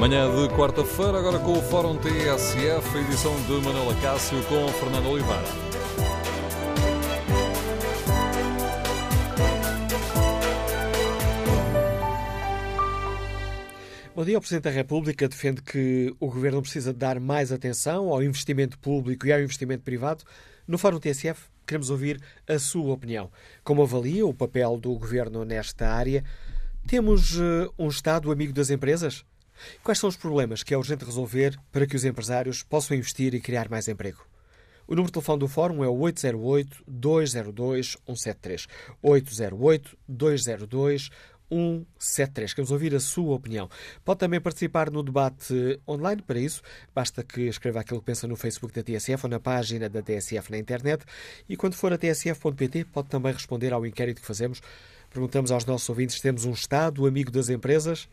Manhã de quarta-feira, agora com o Fórum TSF, edição de Manuela Cássio com Fernando Oliveira. Bom dia. O Presidente da República defende que o Governo precisa dar mais atenção ao investimento público e ao investimento privado. No Fórum TSF, queremos ouvir a sua opinião. Como avalia o papel do Governo nesta área? Temos uh, um Estado amigo das empresas? Quais são os problemas que é urgente resolver para que os empresários possam investir e criar mais emprego? O número de telefone do Fórum é o 808-202-173. 808-202-173. Queremos ouvir a sua opinião. Pode também participar no debate online. Para isso, basta que escreva aquilo que pensa no Facebook da TSF ou na página da TSF na internet. E quando for a tsf.pt, pode também responder ao inquérito que fazemos. Perguntamos aos nossos ouvintes se temos um Estado amigo das empresas.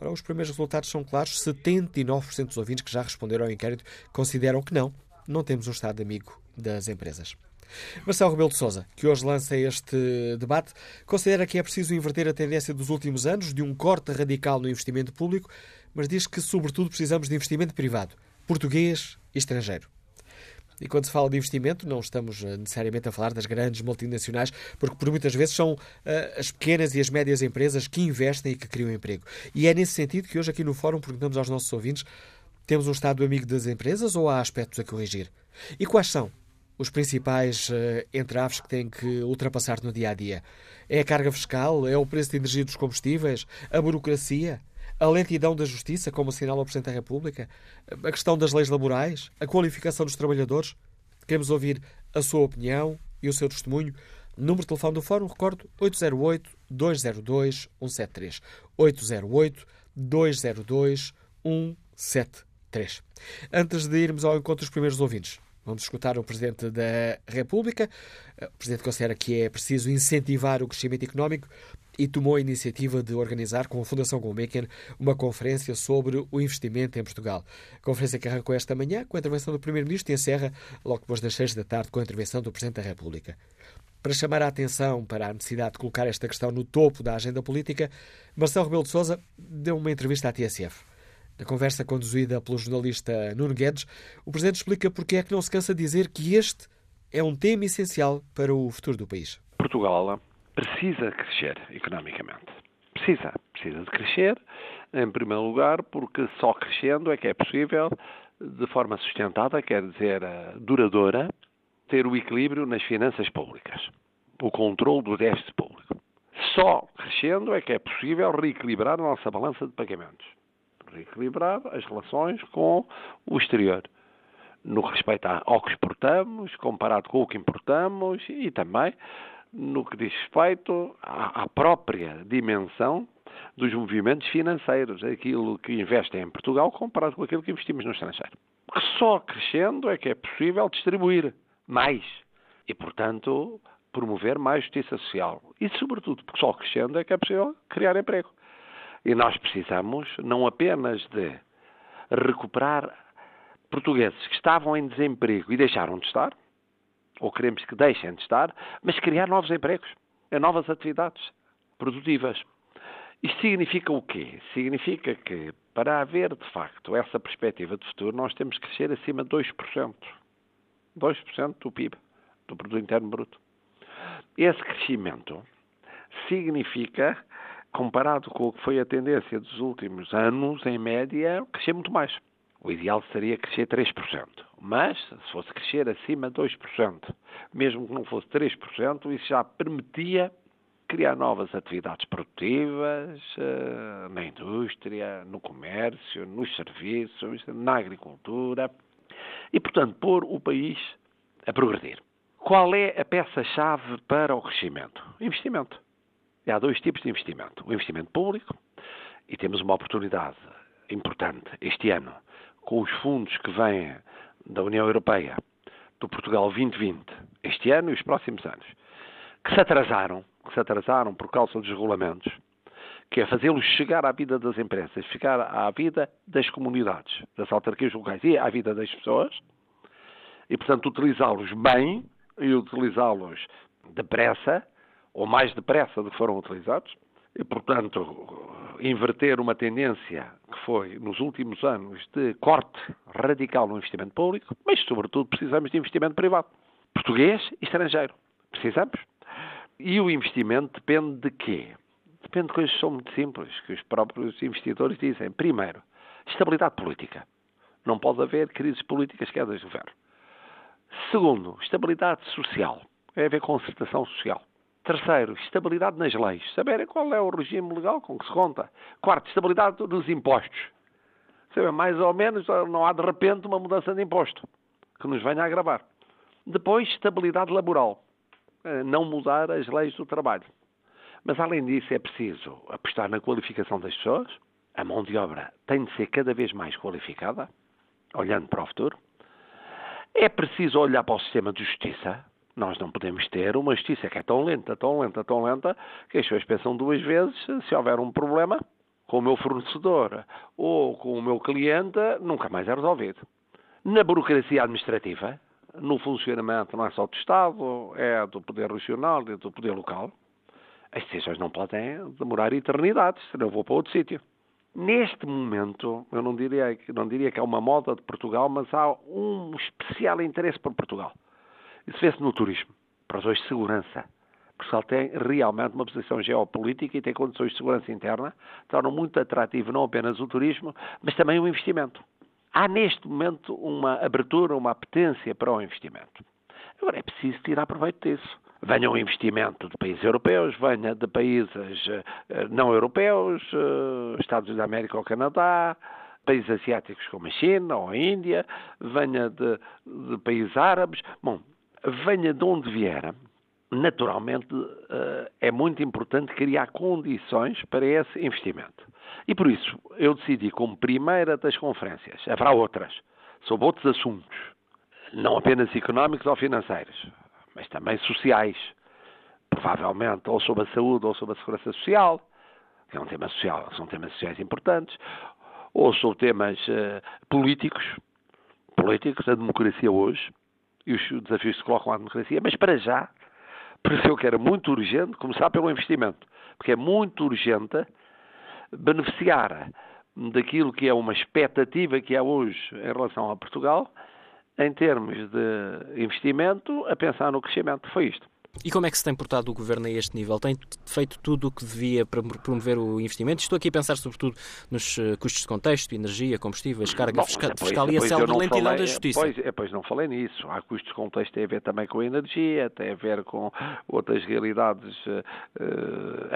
Ora, os primeiros resultados são claros. 79% dos ouvintes que já responderam ao inquérito consideram que não, não temos um Estado amigo das empresas. Marcelo Rebelo de Sousa, que hoje lança este debate, considera que é preciso inverter a tendência dos últimos anos de um corte radical no investimento público, mas diz que, sobretudo, precisamos de investimento privado, português e estrangeiro. E quando se fala de investimento, não estamos eh, necessariamente a falar das grandes multinacionais, porque por muitas vezes são uh, as pequenas e as médias empresas que investem e que criam emprego. E é nesse sentido que hoje aqui no Fórum perguntamos aos nossos ouvintes: temos um Estado amigo das empresas ou há aspectos a corrigir? E quais são os principais uh, entraves que têm que ultrapassar no dia a dia? É a carga fiscal? É o preço de energia dos combustíveis? A burocracia? A lentidão da justiça, como assinala o Presidente da República, a questão das leis laborais, a qualificação dos trabalhadores. Queremos ouvir a sua opinião e o seu testemunho. Número de telefone do Fórum, recordo, 808-202-173. 808-202-173. Antes de irmos ao encontro dos primeiros ouvintes, Vamos escutar o Presidente da República. O Presidente considera que é preciso incentivar o crescimento económico e tomou a iniciativa de organizar com a Fundação Gulbenkian uma conferência sobre o investimento em Portugal. A conferência que arrancou esta manhã com a intervenção do Primeiro-Ministro e encerra logo depois das seis da tarde com a intervenção do Presidente da República. Para chamar a atenção para a necessidade de colocar esta questão no topo da agenda política, Marcelo Rebelo de Sousa deu uma entrevista à TSF. Na conversa conduzida pelo jornalista Nuno Guedes, o Presidente explica porque é que não se cansa de dizer que este é um tema essencial para o futuro do país. Portugal precisa crescer economicamente. Precisa, precisa de crescer, em primeiro lugar, porque só crescendo é que é possível, de forma sustentada, quer dizer, eh, duradoura, ter o equilíbrio nas finanças públicas, o controle do déficit público. Só crescendo é que é possível reequilibrar a nossa balança de pagamentos, reequilibrar as relações com o exterior no que respeita ao que exportamos, comparado com o que importamos e também no que diz respeito à, própria dimensão dos movimentos financeiros, aquilo que investem em Portugal comparado com aquilo que investimos no estrangeiro. Só crescendo é que é possível distribuir mais e, portanto, promover mais justiça social. E, sobretudo, porque só crescendo é que é possível criar emprego. E nós precisamos não apenas de recuperar portugueses que estavam em desemprego e deixaram de estar, ou queremos que deixem de estar, mas criar novos empregos, novas atividades produtivas. Isto significa o quê? Significa que, para haver, de facto, essa perspectiva de futuro, nós temos que crescer acima de 2%. 2% do PIB, do Produto Interno Bruto. Esse crescimento significa, comparado com o que foi a tendência dos últimos anos, em média, crescer muito mais. O ideal seria crescer 3%. Mas, se fosse crescer acima de 2%, mesmo que não fosse 3%, isso já permitia criar novas atividades produtivas uh, na indústria, no comércio, nos serviços, na agricultura e, portanto, pôr o país a progredir. Qual é a peça-chave para o crescimento? Investimento. E há dois tipos de investimento. O investimento público, e temos uma oportunidade importante este ano com os fundos que vêm da União Europeia, do Portugal 2020, este ano e os próximos anos, que se atrasaram, que se atrasaram por causa dos regulamentos, que é fazê-los chegar à vida das empresas, ficar à vida das comunidades, das autarquias locais e à vida das pessoas, e, portanto, utilizá-los bem e utilizá-los depressa, ou mais depressa do que foram utilizados, portanto, inverter uma tendência que foi, nos últimos anos, de corte radical no investimento público, mas, sobretudo, precisamos de investimento privado. Português e estrangeiro. Precisamos. E o investimento depende de quê? Depende de coisas que são muito simples, que os próprios investidores dizem. Primeiro, estabilidade política. Não pode haver crises políticas que é do governo. Segundo, estabilidade social. É haver concertação social. Terceiro, estabilidade nas leis. Saber qual é o regime legal com que se conta. Quarto, estabilidade nos impostos. Saber, mais ou menos, não há de repente uma mudança de imposto que nos venha a agravar. Depois, estabilidade laboral. Eh, não mudar as leis do trabalho. Mas, além disso, é preciso apostar na qualificação das pessoas. A mão de obra tem de ser cada vez mais qualificada, olhando para o futuro. É preciso olhar para o sistema de justiça. Nós não podemos ter uma justiça que é tão lenta, tão lenta, tão lenta, que as pessoas pensam duas vezes se houver um problema com o meu fornecedor ou com o meu cliente, nunca mais é resolvido. Na burocracia administrativa, no funcionamento não é só do Estado, é do poder regional e do poder local, as decisões não podem demorar eternidades, senão eu vou para outro sítio. Neste momento, eu não diria, não diria que é uma moda de Portugal, mas há um especial interesse por Portugal. Isso vê-se no turismo, para razões de segurança. Portugal tem realmente uma posição geopolítica e tem condições de segurança interna, tornam muito atrativo não apenas o turismo, mas também o investimento. Há neste momento uma abertura, uma apetência para o investimento. Agora é preciso tirar proveito disso. Venha um investimento de países europeus, venha de países uh, não europeus, uh, Estados Unidos da América ou Canadá, países asiáticos como a China ou a Índia, venha de, de países árabes. Bom, venha de onde vier, naturalmente uh, é muito importante criar condições para esse investimento. E por isso eu decidi, como primeira das conferências, haverá outras, sobre outros assuntos, não apenas económicos ou financeiros, mas também sociais, provavelmente ou sobre a saúde ou sobre a segurança social, que é um tema social, são temas sociais importantes, ou sobre temas uh, políticos, políticos, a democracia hoje, e os desafios que se colocam à democracia, mas para já, pareceu que era muito urgente começar pelo investimento, porque é muito urgente beneficiar daquilo que é uma expectativa que há hoje em relação a Portugal, em termos de investimento, a pensar no crescimento. Foi isto. E como é que se tem portado o Governo a este nível? Tem feito tudo o que devia para promover o investimento? Estou aqui a pensar sobretudo nos eh, custos de contexto, energia, combustíveis, carga Bom, fiscal, depois, fiscal e a célere lentidão falei, da Justiça. Pois, pois não falei nisso. Há custos de contexto, tem a ver também com a energia, tem a ver com outras realidades uh,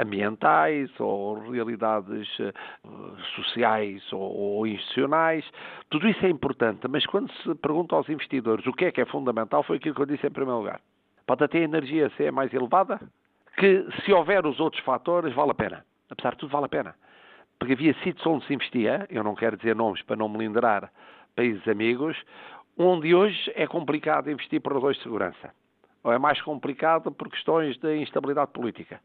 ambientais ou realidades uh, sociais ou, ou institucionais. Tudo isso é importante, mas quando se pergunta aos investidores o que é que é fundamental, foi aquilo que eu disse em primeiro lugar Pode até a energia ser mais elevada, que se houver os outros fatores, vale a pena. Apesar de tudo, vale a pena. Porque havia sítios onde se investia, eu não quero dizer nomes para não melindrar países amigos, onde hoje é complicado investir por razões de segurança. Ou é mais complicado por questões de instabilidade política.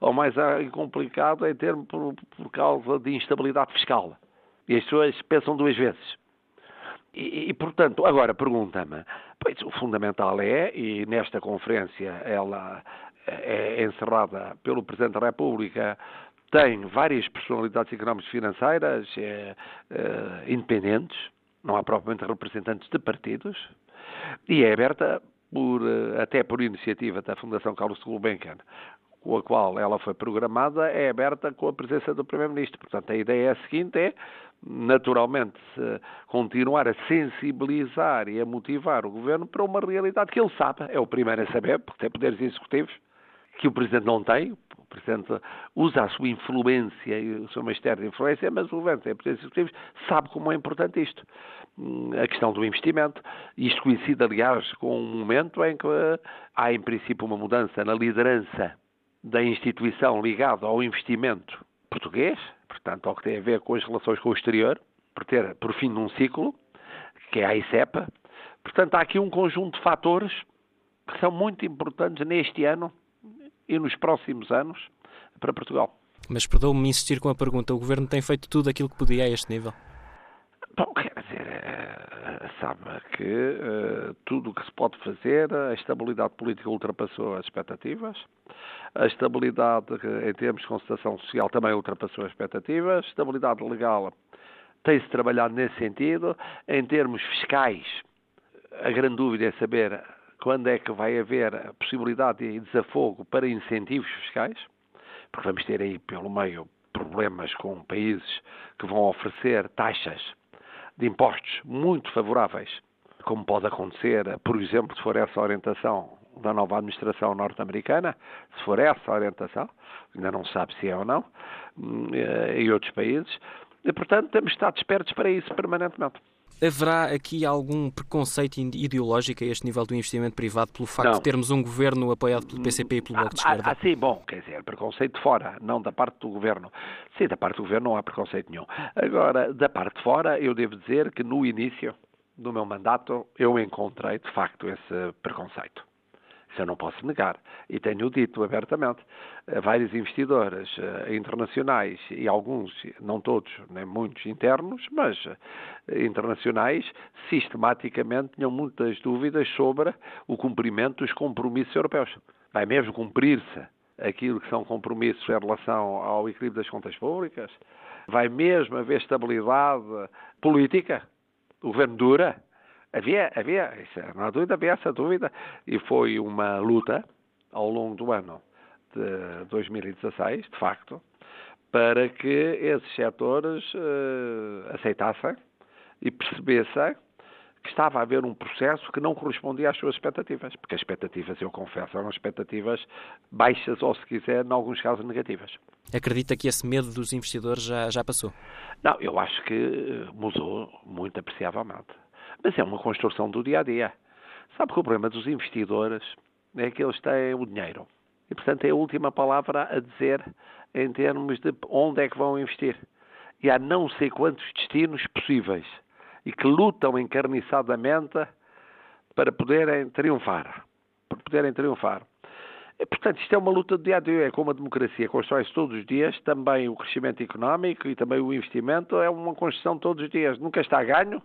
Ou mais complicado em termos por, por causa de instabilidade fiscal. E as pessoas pensam duas vezes. E, e, portanto, agora pergunta-me, pois o fundamental é, e nesta conferência ela é, é encerrada pelo Presidente da República, tem várias personalidades económicas e financeiras é, é, independentes, não há propriamente representantes de partidos, e é aberta por, até por iniciativa da Fundação Carlos Gulbenkian, com a qual ela foi programada, é aberta com a presença do Primeiro-Ministro. Portanto, a ideia é a seguinte é naturalmente, continuar a sensibilizar e a motivar o governo para uma realidade que ele sabe, é o primeiro a saber, porque tem poderes executivos, que o Presidente não tem. O Presidente usa a sua influência e o seu mistério de influência, mas o governo tem poderes executivos, sabe como é importante isto. Hum, a questão do investimento. Isto coincide, aliás, com um momento em que há, em princípio, uma mudança na liderança da instituição ligada ao investimento português, portanto, ao que tem a ver com as relações com o exterior, por ter por fim de um ciclo, que é a ICEPA. Portanto, há aqui um conjunto de fatores que são muito importantes neste ano e nos próximos anos para Portugal. Mas perdoe-me insistir com a pergunta: o Governo tem feito tudo aquilo que podia a este nível? Bom, quer dizer, eh, sabe que uh, tudo o que se pode fazer, a estabilidade política ultrapassou as expectativas, a estabilidade em termos de constatação social também ultrapassou as expectativas, a estabilidade legal Tem-se trabalhado nesse sentido. Em termos fiscais, a grande dúvida é saber quando é que vai haver a possibilidade de desafogo para incentivos fiscais, porque vamos ter aí pelo meio problemas com países que vão oferecer taxas de impostos muito favoráveis, como pode acontecer, por exemplo, se for essa orientação da nova administração norte-americana, se for essa orientação, ainda não se sabe se é ou não, hum, eh, em outros países, e, portanto, temos estado espertos para isso permanentemente. Haverá aqui algum preconceito ideológico a este nível do investimento privado pelo facto não. de termos um governo apoiado pelo PCP e pelo Bloco de ah, Esquerda? Ah, sim, bom, quer dizer, preconceito de fora, não da parte do governo. Sim, da parte do governo não há preconceito nenhum. Agora, da parte de fora, eu devo dizer que no início do meu mandato eu encontrei, de facto, esse preconceito. Isso eu não posso negar. E tenho dito abertamente. Vários investidores eh, internacionais e alguns, não todos, nem muitos internos, mas eh, internacionais, sistematicamente tinham muitas dúvidas sobre o cumprimento dos compromissos europeus. Vai mesmo cumprir-se aquilo que são compromissos em relação ao equilíbrio das contas públicas? Vai mesmo haver estabilidade política? O governo dura? Havia, havia, não há dúvida, havia essa dúvida, e foi uma luta ao longo do ano de 2016, de facto, para que esses setores uh, aceitassem e percebessem que estava a haver um processo que não correspondia às suas expectativas, porque as expectativas, eu confesso, eram expectativas baixas ou, se quiser, em alguns casos negativas. Acredita que esse medo dos investidores já, já passou? Não, eu acho que mudou muito apreciavelmente mas é uma construção do dia a dia. Sabe que o problema dos investidores é que eles têm o dinheiro. E, portanto, é a última palavra a dizer em termos de onde é que vão investir. E há não sei quantos destinos possíveis e que lutam encarniçadamente para poderem triunfar. Para poderem triunfar. E, portanto, isto é uma luta do dia a dia, é como a democracia constrói-se todos os dias, também o crescimento económico e também o investimento é uma construção todos os dias. Nunca está ganho,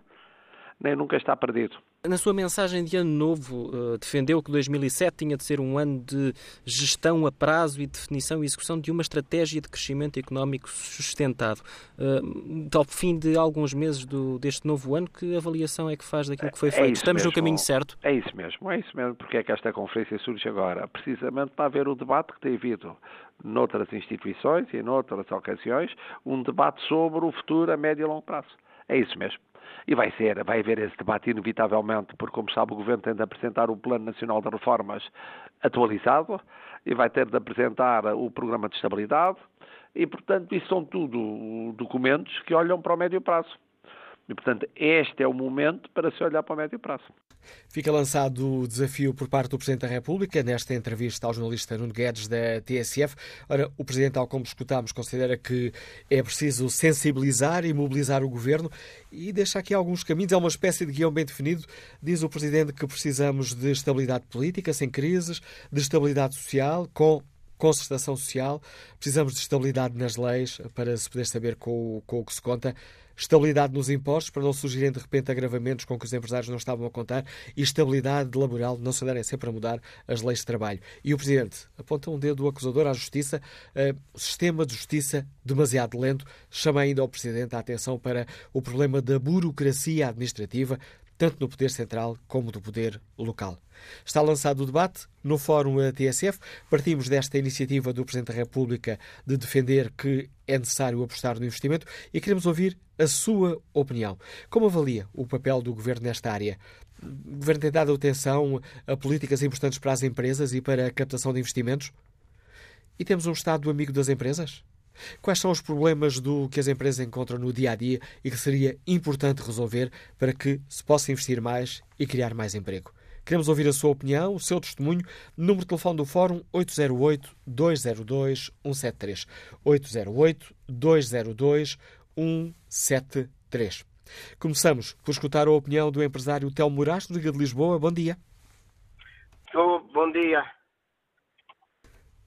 nem nunca está perdido. Na sua mensagem de Ano Novo, eh, defendeu que 2007 tinha de ser um ano de gestão a prazo e definição e execução de uma estratégia de crescimento económico sustentado. Eh, ao fim de alguns meses do, deste novo ano, que avaliação é que faz daquilo que foi é feito? É Estamos mesmo. no caminho certo? É isso mesmo, é isso mesmo. Porque é que esta conferência surge agora? Precisamente para haver o debate que tem havido noutras instituições e noutras ocasiões, um debate sobre o futuro a médio e longo prazo. É isso mesmo. E vai ser, vai haver esse debate inevitavelmente, porque, como sabe, o Governo tem de apresentar o Plano Nacional de Reformas atualizado e vai ter de apresentar o Programa de Estabilidade e, portanto, isso são tudo documentos que olham para o médio prazo. E, portanto, este é o momento para se olhar para o médio prazo. Fica lançado o desafio por parte do Presidente da República, nesta entrevista ao jornalista Nuno Guedes, da TSF. Ora, o Presidente, tal como escutámos, considera que é preciso sensibilizar e mobilizar o Governo e deixa aqui alguns caminhos. É uma espécie de guião bem definido. Diz o Presidente que precisamos de estabilidade política, sem crises, de estabilidade social, com concertação social, precisamos de estabilidade nas leis para se poder saber com, com o que se conta estabilidade nos impostos para não surgirem de repente agravamentos com que os empresários não estavam a contar e estabilidade laboral, não se andarem sempre a mudar as leis de trabalho. E o Presidente aponta um dedo acusador à Justiça, o sistema de justiça demasiado lento, chama ainda ao Presidente a atenção para o problema da burocracia administrativa, tanto no poder central como do poder local. Está lançado o debate no Fórum TSF. Partimos desta iniciativa do Presidente da República de defender que é necessário apostar no investimento e queremos ouvir a sua opinião. Como avalia o papel do Governo nesta área? O Governo tem dado atenção a políticas importantes para as empresas e para a captação de investimentos? E temos um Estado amigo das empresas? Quais são os problemas do que as empresas encontram no dia a dia e que seria importante resolver para que se possa investir mais e criar mais emprego? Queremos ouvir a sua opinião, o seu testemunho. Número de telefone do Fórum 808-202-173. 808-202-173. Começamos por escutar a opinião do empresário Telmo Moraes, do Liga de Lisboa. Bom dia. Bom dia.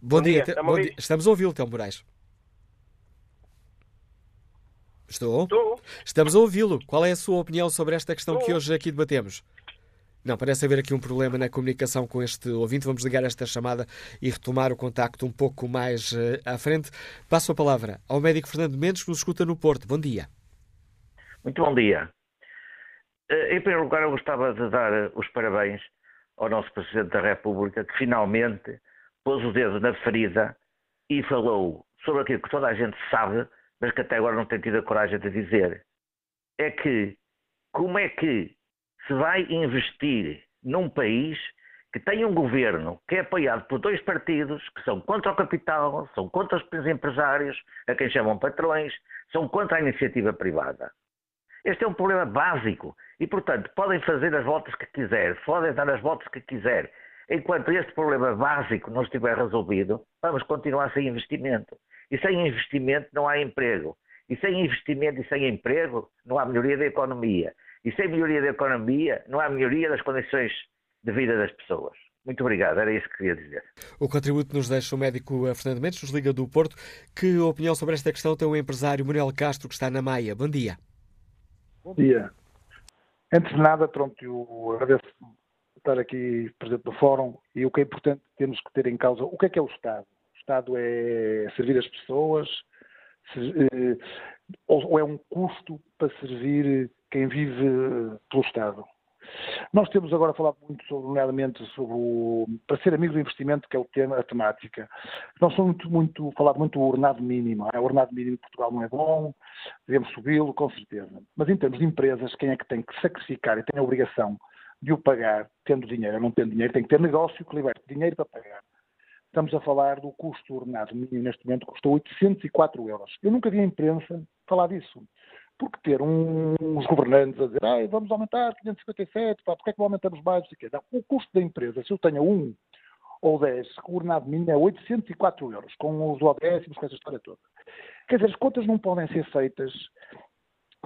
Bom, bom dia. dia. Bom dia. Estamos a ouvi-lo, Telmo Moraes. Estou? Estou. Estamos a ouvi-lo. Qual é a sua opinião sobre esta questão Estou. que hoje aqui debatemos? Não, parece haver aqui um problema na comunicação com este ouvinte. Vamos ligar esta chamada e retomar o contacto um pouco mais uh, à frente. Passo a palavra ao médico Fernando Mendes, que nos escuta no Porto. Bom dia. Muito bom dia. Eh, em primeiro lugar, eu gostava de dar eh, os parabéns ao nosso Presidente da República, que finalmente pôs o dedo na ferida e falou sobre aquilo que toda a gente sabe, mas que até agora não tem tido a coragem de dizer. É que como é que se vai investir num país que tem um governo que é apoiado por dois partidos que são contra o capital, são contra os empresários, a quem chamam patrões, são contra a iniciativa privada. Este é um problema básico e, portanto, podem fazer as voltas que quiser, podem dar as voltas que quiser. Enquanto este problema básico não estiver resolvido, vamos continuar sem investimento. E sem investimento não há emprego. E sem investimento e sem emprego não há melhoria da economia. E sem melhoria da economia não há melhoria das condições de vida das pessoas. Muito obrigado, era isso que queria dizer. O contributo nos deixa o médico Fernando Mendes, nos Liga do Porto. Que opinião sobre esta questão tem o empresário Manuel Castro, que está na Maia? Bom dia. Bom dia. Antes de nada, pronto, eu agradeço estar aqui presente no fórum e o que é importante temos que ter em causa o que é que é o Estado. Estado é servir as pessoas eh, ou é um custo para servir quem vive pelo Estado. Nós temos agora falado muito, sobre, nomeadamente, sobre o, para ser amigo do investimento, que é o tema, a temática. Nós somos muito, muito, falado muito do ordenado mínimo. É? O ordenado mínimo de Portugal não é bom, devemos subi-lo, com certeza. Mas em termos de empresas, quem é que tem que sacrificar e tem a obrigação de o pagar, tendo dinheiro ou não tendo dinheiro, tem que ter negócio que liberte dinheiro para pagar. Estamos a falar do custo ordenado mínimo, neste momento custa 804 euros. Eu nunca vi a imprensa falar disso porque ter uns governantes a dizer ah, vamos aumentar 557, pá, porque é que não aumentamos mais? Não, o custo da empresa, se eu tenho um ou 10, o ordenado mínimo é 804 euros, com os décimos, com essa história toda. Quer dizer, as contas não podem ser feitas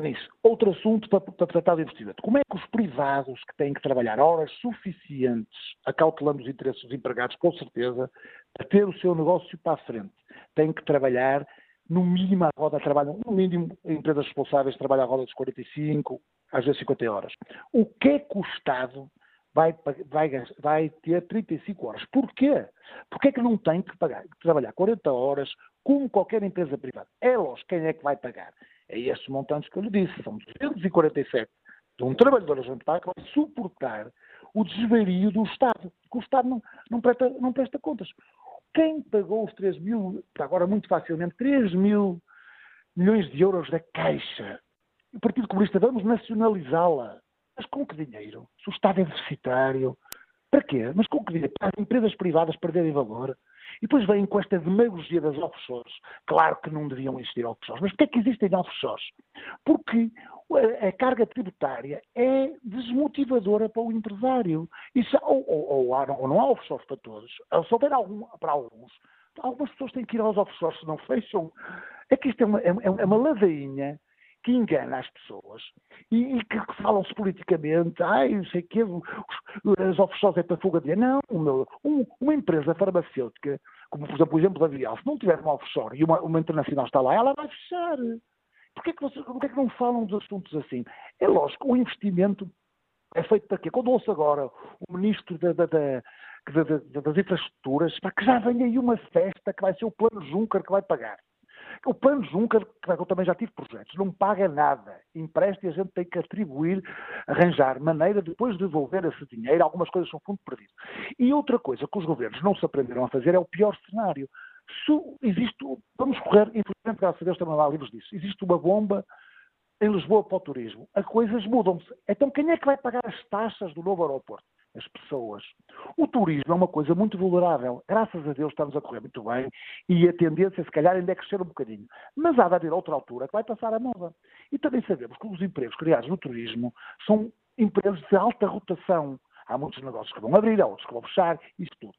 nisso. Outro assunto para, para tratar de investimento. Como é que os privados que têm que trabalhar horas suficientes, acautelando os interesses dos empregados, com certeza, para ter o seu negócio para a frente, têm que trabalhar no mínimo a roda trabalham, no mínimo empresas responsáveis trabalham a roda dos 45, às vezes 50 horas. O que é que o Estado vai, vai, vai ter 35 horas? Porquê? Porquê é que não tem que pagar, trabalhar 40 horas como qualquer empresa privada? É lógico, quem é que vai pagar? É esses montantes que eu lhe disse, são 247 de um trabalhador agentar que vai suportar o desvario do Estado, que o Estado não, não, presta, não presta contas. Quem pagou os 3 mil, agora muito facilmente, 3 mil milhões de euros da Caixa? O Partido Comunista, vamos nacionalizá-la. Mas com que dinheiro? Se o Estado é deficitário. Para quê? Mas com que dinheiro? Para as empresas privadas perderem valor. E depois vêm com esta demagogia das offshores. Claro que não deviam existir offshores. Mas porquê é que existem offshores? Porque a, carga tributária é desmotivadora para o empresário. Isso, ou, ou, ou, ou não há offshores para todos. Se houver algum, para alguns, algumas pessoas têm que ir aos offshores se não fecham. É que isto é uma, é, é uma ladainha que engana as pessoas e, e que, que falam-se politicamente, ai, não sei o quê, as offshores é para fuga de Não, meu, um, uma empresa farmacêutica, como por exemplo o exemplo Vial, se não tiver uma offshore e uma, uma internacional está lá, ela vai fechar. Porquê que, vocês, porquê que não falam de assuntos assim? É lógico, o investimento é feito para quê? Quando ouço agora o ministro da, da, da, das infraestruturas, para que já venha aí uma festa que vai ser o plano Juncker que vai pagar. O plano Juncker, que eu também já tive projetos, não paga nada. Empresta e a gente tem que atribuir, arranjar maneira de depois devolver esse dinheiro. Algumas coisas são fundo perdido. E outra coisa que os governos não se aprenderam a fazer é o pior cenário. Se existe, vamos correr, infelizmente, graças a Deus também há livros disso, existe uma bomba em Lisboa para o turismo. As coisas mudam-se. Então quem é que vai pagar as taxas do novo aeroporto? As pessoas. O turismo é uma coisa muito vulnerável. Graças a Deus estamos a correr muito bem e a tendência, se calhar, ainda é crescer um bocadinho. Mas há de haver outra altura que vai passar a moda. E também sabemos que os empregos criados no turismo são empregos de alta rotação. Há muitos negócios que vão abrir, há outros que vão fechar, isso tudo.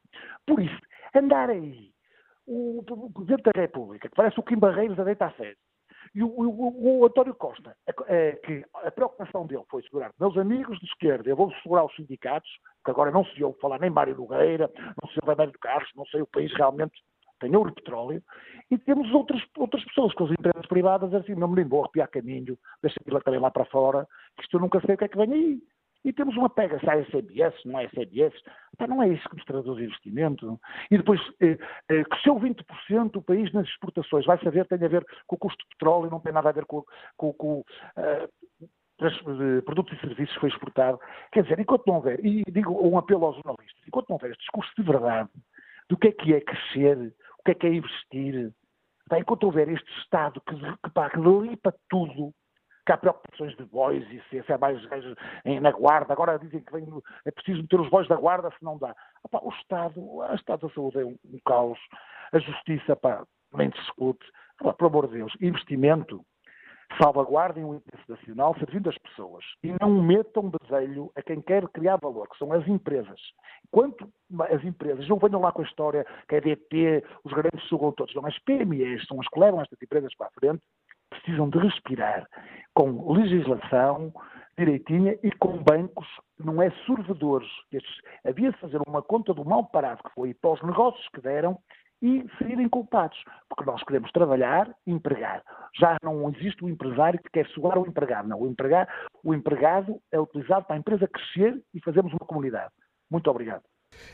Por isso, andar aí, o, Presidente da República, que parece o Kim Barreiros a sério, e o, o, o António Costa, é, que a preocupação dele foi segurar meus amigos de esquerda, eu vou segurar os sindicatos, que agora não se ouve falar nem Mário Nogueira, não se ouve Mário Carlos, não sei, o país realmente tem ouro e petróleo, e temos outras, outras pessoas com as empresas privadas, assim, não me lembro, vou arrepiar caminho, deixa-me também lá para fora, que isto eu nunca sei o que é que vem aí. E temos uma pega, se há SBS, não é SBS, não é isso que nos traduz investimento. E depois, eh, eh, cresceu 20% o país nas exportações, vai saber, tem a ver com o custo de petróleo, não tem nada a ver com, com, com, uh, produtos e serviços foi exportado. Quer dizer, enquanto não houver, e digo um apelo aos jornalistas, enquanto não houver este discurso de verdade do que é que é crescer, o que é que é investir, enquanto houver este Estado que, que, pá, que limpa tudo, que há preocupações de bois e se, se há mais gajos na guarda, agora dizem que vem, é preciso meter os bois da guarda se não dá. O Estado, o Estado da Saúde é um, um caos, a Justiça, pá, nem discute. Opa, por amor de Deus, investimento, salvaguardem o interesse nacional servindo as pessoas e não metam bedelho a quem quer criar valor, que são as empresas. Enquanto as empresas, não venham lá com a história que a DP, os grandes sugam todos, não, as PMEs são as que levam estas empresas para a frente, precisam de respirar com legislação direitinha e com bancos, não é sorvedores. Havia de fazer uma conta do mal parado que foi para os negócios que deram e serem culpados, porque nós queremos trabalhar e empregar. Já não existe o empresário que quer suar o empregado, não. O, empregado, o empregado é utilizado para a empresa crescer e fazermos uma comunidade. Muito obrigado.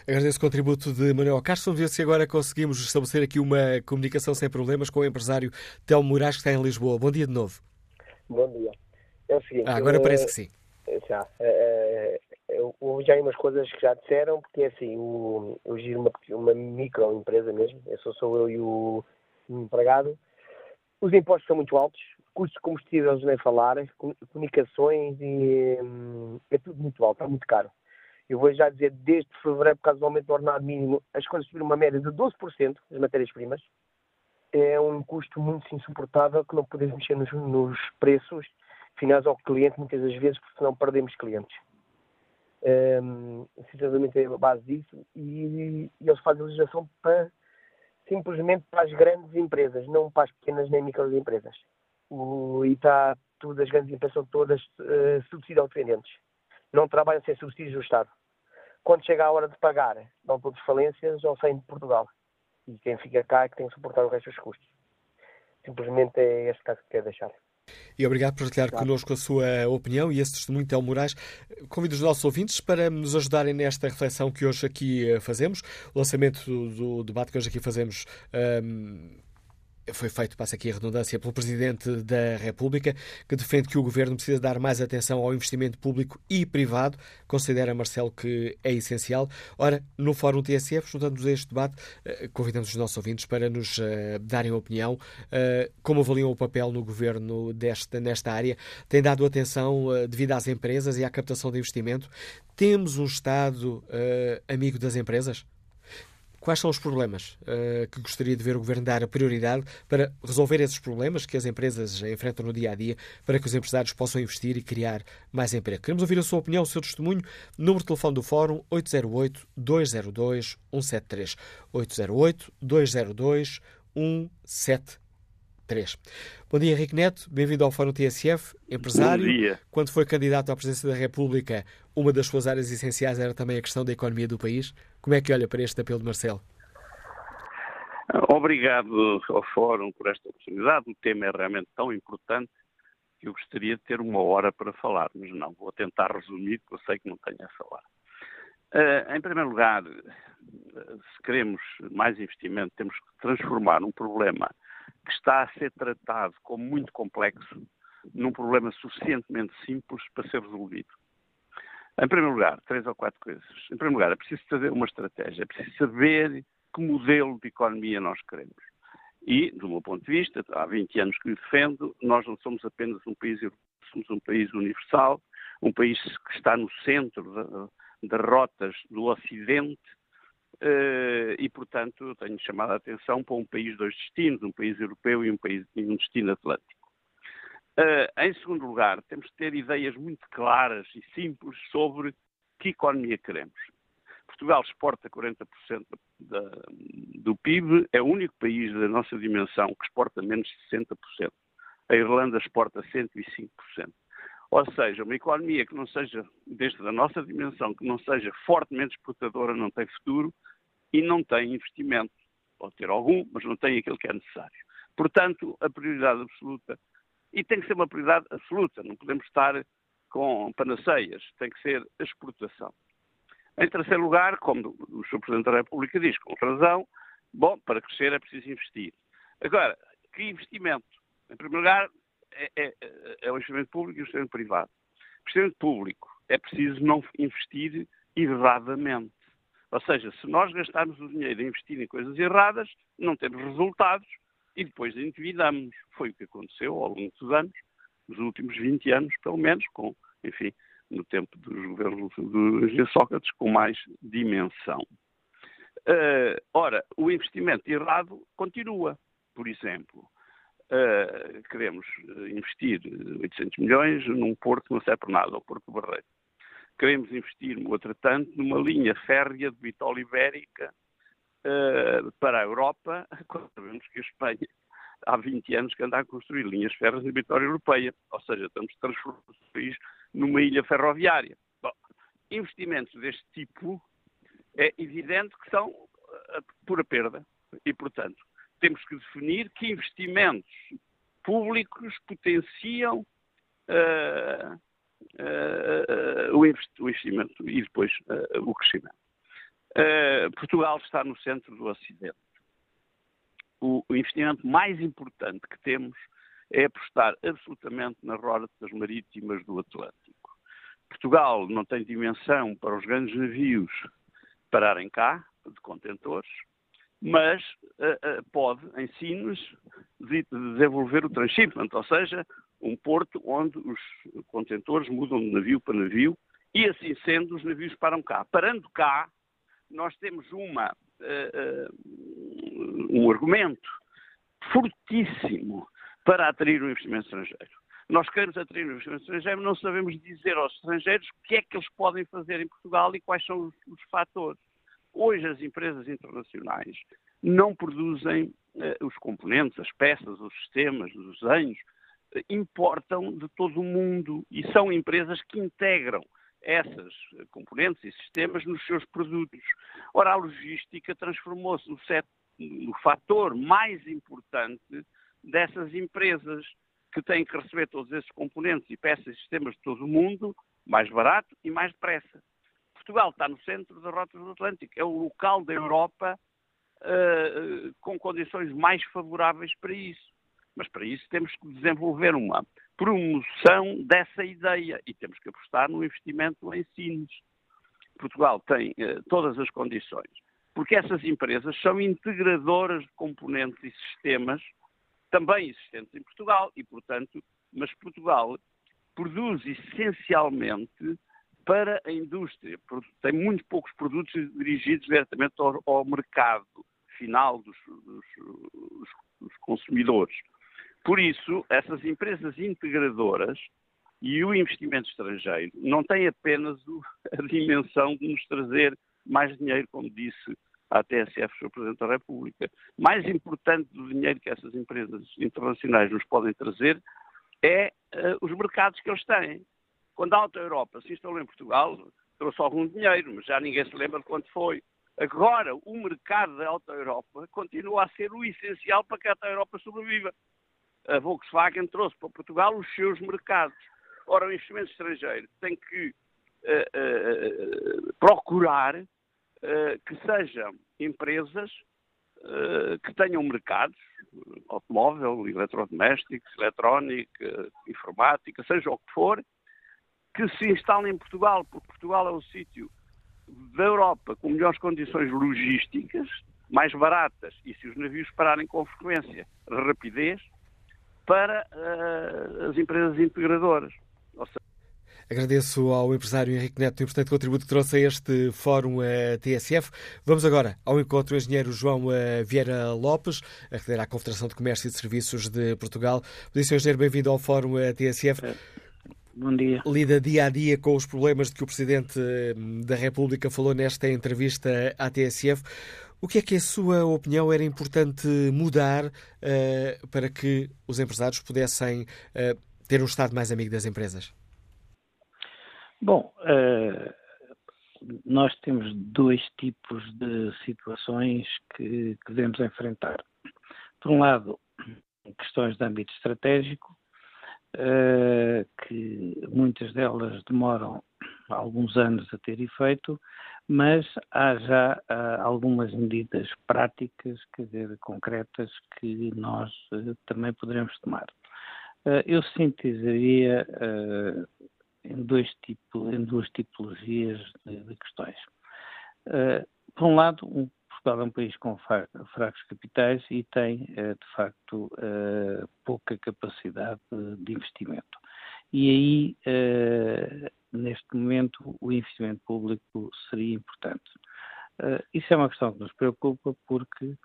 Agradeço o contributo de Manuel Castro. Vamos ver se agora conseguimos estabelecer aqui uma comunicação sem problemas com o empresário Telmo Moraes, que está em Lisboa. Bom dia de novo. Bom dia. É o seguinte. Ah, agora parece que sim. Já. É, houve já umas coisas que já disseram, porque é assim, o, eu giro uma, uma microempresa mesmo, eu sou, sou eu e o, o empregado. Os impostos são muito altos, custos de combustíveis nem falar, comunicações e hum, é tudo muito alto, está muito caro. Eu vou já dizer, desde fevereiro, por causa do aumento do ordenado mínimo, as coisas subiram uma média de 12% das matérias-primas. É um custo muito insuportável que não podemos mexer nos, nos preços finais ao cliente muitas das vezes, porque senão perdemos clientes. Um, sinceramente é a base disso e, e eles fazem legislação para simplesmente para as grandes empresas, não para as pequenas nem microempresas. E está tudo, as grandes empresas são todas uh, subsídio dependentes. Não trabalham sem subsídios do Estado. Quando chega a hora de pagar, dão todos falências ou saem de Portugal. E quem fica cá é que tem que suportar o resto dos custos. Simplesmente é este caso que quero deixar. E obrigado por partilhar claro. connosco a sua opinião e esse testemunho Telmo Moraes. Convido os nossos ouvintes para nos ajudarem nesta reflexão que hoje aqui eh, fazemos. O lançamento do, do debate que hoje aqui fazemos um, foi feito, passa aqui a redundância, pelo Presidente da República, que defende que o Governo precisa dar mais atenção ao investimento público e privado. Considera, Marcelo, que é essencial. Ora, no Fórum TSF, juntando-nos a este debate, eh, convidamos os nossos ouvintes para nos uh, darem opinião. Uh, como avaliam o papel no Governo desta, nesta área? Tem dado atenção devido às empresas e à captação de investimento? Temos um Estado amigo das empresas? Quais são os problemas uh, que gostaria de ver o Governo dar a prioridade para resolver esses problemas que as empresas enfrentam no dia a dia, para que os empresários possam investir e criar mais emprego? Queremos ouvir a sua opinião, o seu testemunho. Número de telefone do Fórum 808-202-173. 808-202-173. Bom dia, Henrique Neto. Bem-vindo ao Fórum TSF. Empresário. Bom dia. Quando foi candidato à presidência da República, uma das suas áreas essenciais era também a questão da economia do país. Como é que olha para este apelo de Marcelo? Obrigado ao Fórum por esta oportunidade. O tema é realmente tão importante que eu gostaria de ter uma hora para falar, mas não, vou tentar resumir, porque eu sei que não tenho essa hora. Uh, em primeiro lugar, se queremos mais investimento, temos que transformar um problema que está a ser tratado como muito complexo num problema suficientemente simples para ser resolvido. Em primeiro lugar, três ou quatro coisas. Em primeiro lugar, é preciso fazer uma estratégia, é preciso saber que modelo de economia nós queremos. E, do meu ponto de vista, há 20 anos que o defendo, nós não somos apenas um país somos um país universal, um país que está no centro das rotas do Ocidente e, portanto, tenho chamado a atenção para um país de dois destinos, um país europeu e um, país, um destino atlântico. Uh, em segundo lugar, temos de ter ideias muito claras e simples sobre que economia queremos. Portugal exporta 40% da, do PIB, é o único país da nossa dimensão que exporta menos de 60%. A Irlanda exporta 105%. Ou seja, uma economia que não seja, desde a nossa dimensão, que não seja fortemente exportadora, não tem futuro e não tem investimento. Pode ter algum, mas não tem aquilo que é necessário. Portanto, a prioridade absoluta e tem que ser uma prioridade absoluta, não podemos estar com panaceias, tem que ser a exportação. Em terceiro lugar, como o Sr. Presidente da República diz, com razão, bom, para crescer é preciso investir. Agora, que investimento? Em primeiro lugar, é, é, é o investimento público e o investimento privado. O investimento público é preciso não investir erradamente. Ou seja, se nós gastarmos o dinheiro a investir em coisas erradas, não temos resultados e depois endividamos. Foi o que aconteceu ao longo dos anos, nos últimos 20 anos, pelo menos, com, enfim, no tempo dos governos G. Sócrates, com mais dimensão. Uh, ora, o investimento errado continua. Por exemplo, uh, queremos investir 800 milhões num porto que não serve por nada, o Porto Barreiro. Queremos investir, entretanto, numa linha férrea de Bitola Ibérica uh, para a Europa, quando sabemos que a Espanha há 20 anos que anda a construir linhas férreas de vitória europeia, ou seja, estamos transformando o país numa ilha ferroviária. Bom, investimentos deste tipo é evidente que são uh, pura perda e, portanto, temos que definir que investimentos públicos potenciam uh, o, investimento e depois o crescimento. Portugal está no centro do Ocidente o, o investimento mais importante que temos é apostar absolutamente nas rotas marítimas do Atlântico. Portugal não tem dimensão para os grandes navios pararem cá, de contentores, mas uh, uh, pode, em Sines, de desenvolver o transshipment, ou seja, um porto onde os contentores mudam de navio para navio e, assim sendo, os navios param cá. Parando cá, nós temos uma uh, um argumento fortíssimo para atrair o investimento estrangeiro. Nós queremos atrair o investimento estrangeiro, mas não sabemos dizer aos estrangeiros o que é que eles podem fazer em Portugal e quais são os, os fatores. Hoje as empresas internacionais não produzem uh, os componentes, as peças, os sistemas, os desenhos, uh, importam de todo o mundo e são empresas que integram essas componentes e sistemas nos seus produtos. Ora, a logística transformou-se no, no fator mais importante dessas empresas que têm que receber todos esses componentes e peças e sistemas de todo o mundo mais barato e mais depressa. Portugal está no centro das rotas do Atlântico, é o local da Europa uh, com condições mais favoráveis para isso. Mas para isso temos que desenvolver uma promoção dessa ideia e temos que apostar no investimento em Sines. Portugal tem eh, todas as condições, porque essas empresas são integradoras de componentes e sistemas também existentes em Portugal e, portanto, mas Portugal produz essencialmente para a indústria. Tem muito poucos produtos dirigidos diretamente ao, ao mercado final dos, dos, dos consumidores. Por isso, essas empresas integradoras e o investimento estrangeiro não têm apenas a dimensão de nos trazer mais dinheiro, como disse a TSF, o Presidente da República. Mais importante do dinheiro que essas empresas internacionais nos podem trazer é uh, os mercados que eles têm. Quando a Alta Europa se instalou em Portugal, trouxe algum dinheiro, mas já ninguém se lembra de quanto foi. Agora, o mercado da Alta Europa continua a ser o essencial para que a Alta Europa sobreviva a Volkswagen trouxe para Portugal os seus mercados. Ora, o investimento estrangeiro tem que uh, uh, procurar uh, que sejam empresas que tenham mercados, automóvel, eletrodomésticos, eletrónica, informática, seja o que for, que se instalem em Portugal, porque Portugal é o sítio da Europa com melhores condições logísticas, mais baratas, e se os navios pararem com frequência, rapidez, para uh, as empresas integradoras. Seja... Agradeço ao empresário Henrique Neto o importante contributo que trouxe a este Fórum uh, eh, TSF. Vamos agora ao encontro do engenheiro João uh, Vieira Lopes, a aceder à Confederação de Comércio e de Serviços de Portugal. Bom dia, engenheiro, bem-vindo ao Fórum TSF. É. Bom dia. Lida dia a dia com os problemas de que o Presidente da República falou nesta entrevista à TSF. O que é que, a sua opinião, era importante mudar uh, para que os empresários pudessem uh, ter um Estado mais amigo das empresas? Bom, uh, nós temos dois tipos de situações que, que devemos enfrentar. Por um lado, questões de âmbito estratégico, que muitas delas demoram alguns anos a ter efeito, mas há já uh, algumas medidas práticas, quer dizer, concretas, que nós uh, também poderemos tomar. eu sintetizaria em, dois tipo, em duas tipologias de, de questões. por um lado, um, Portugal é um país com fracos capitais e tem, de facto, pouca capacidade de investimento. E aí, neste momento, o investimento público seria importante. isso é uma questão que nos preocupa porque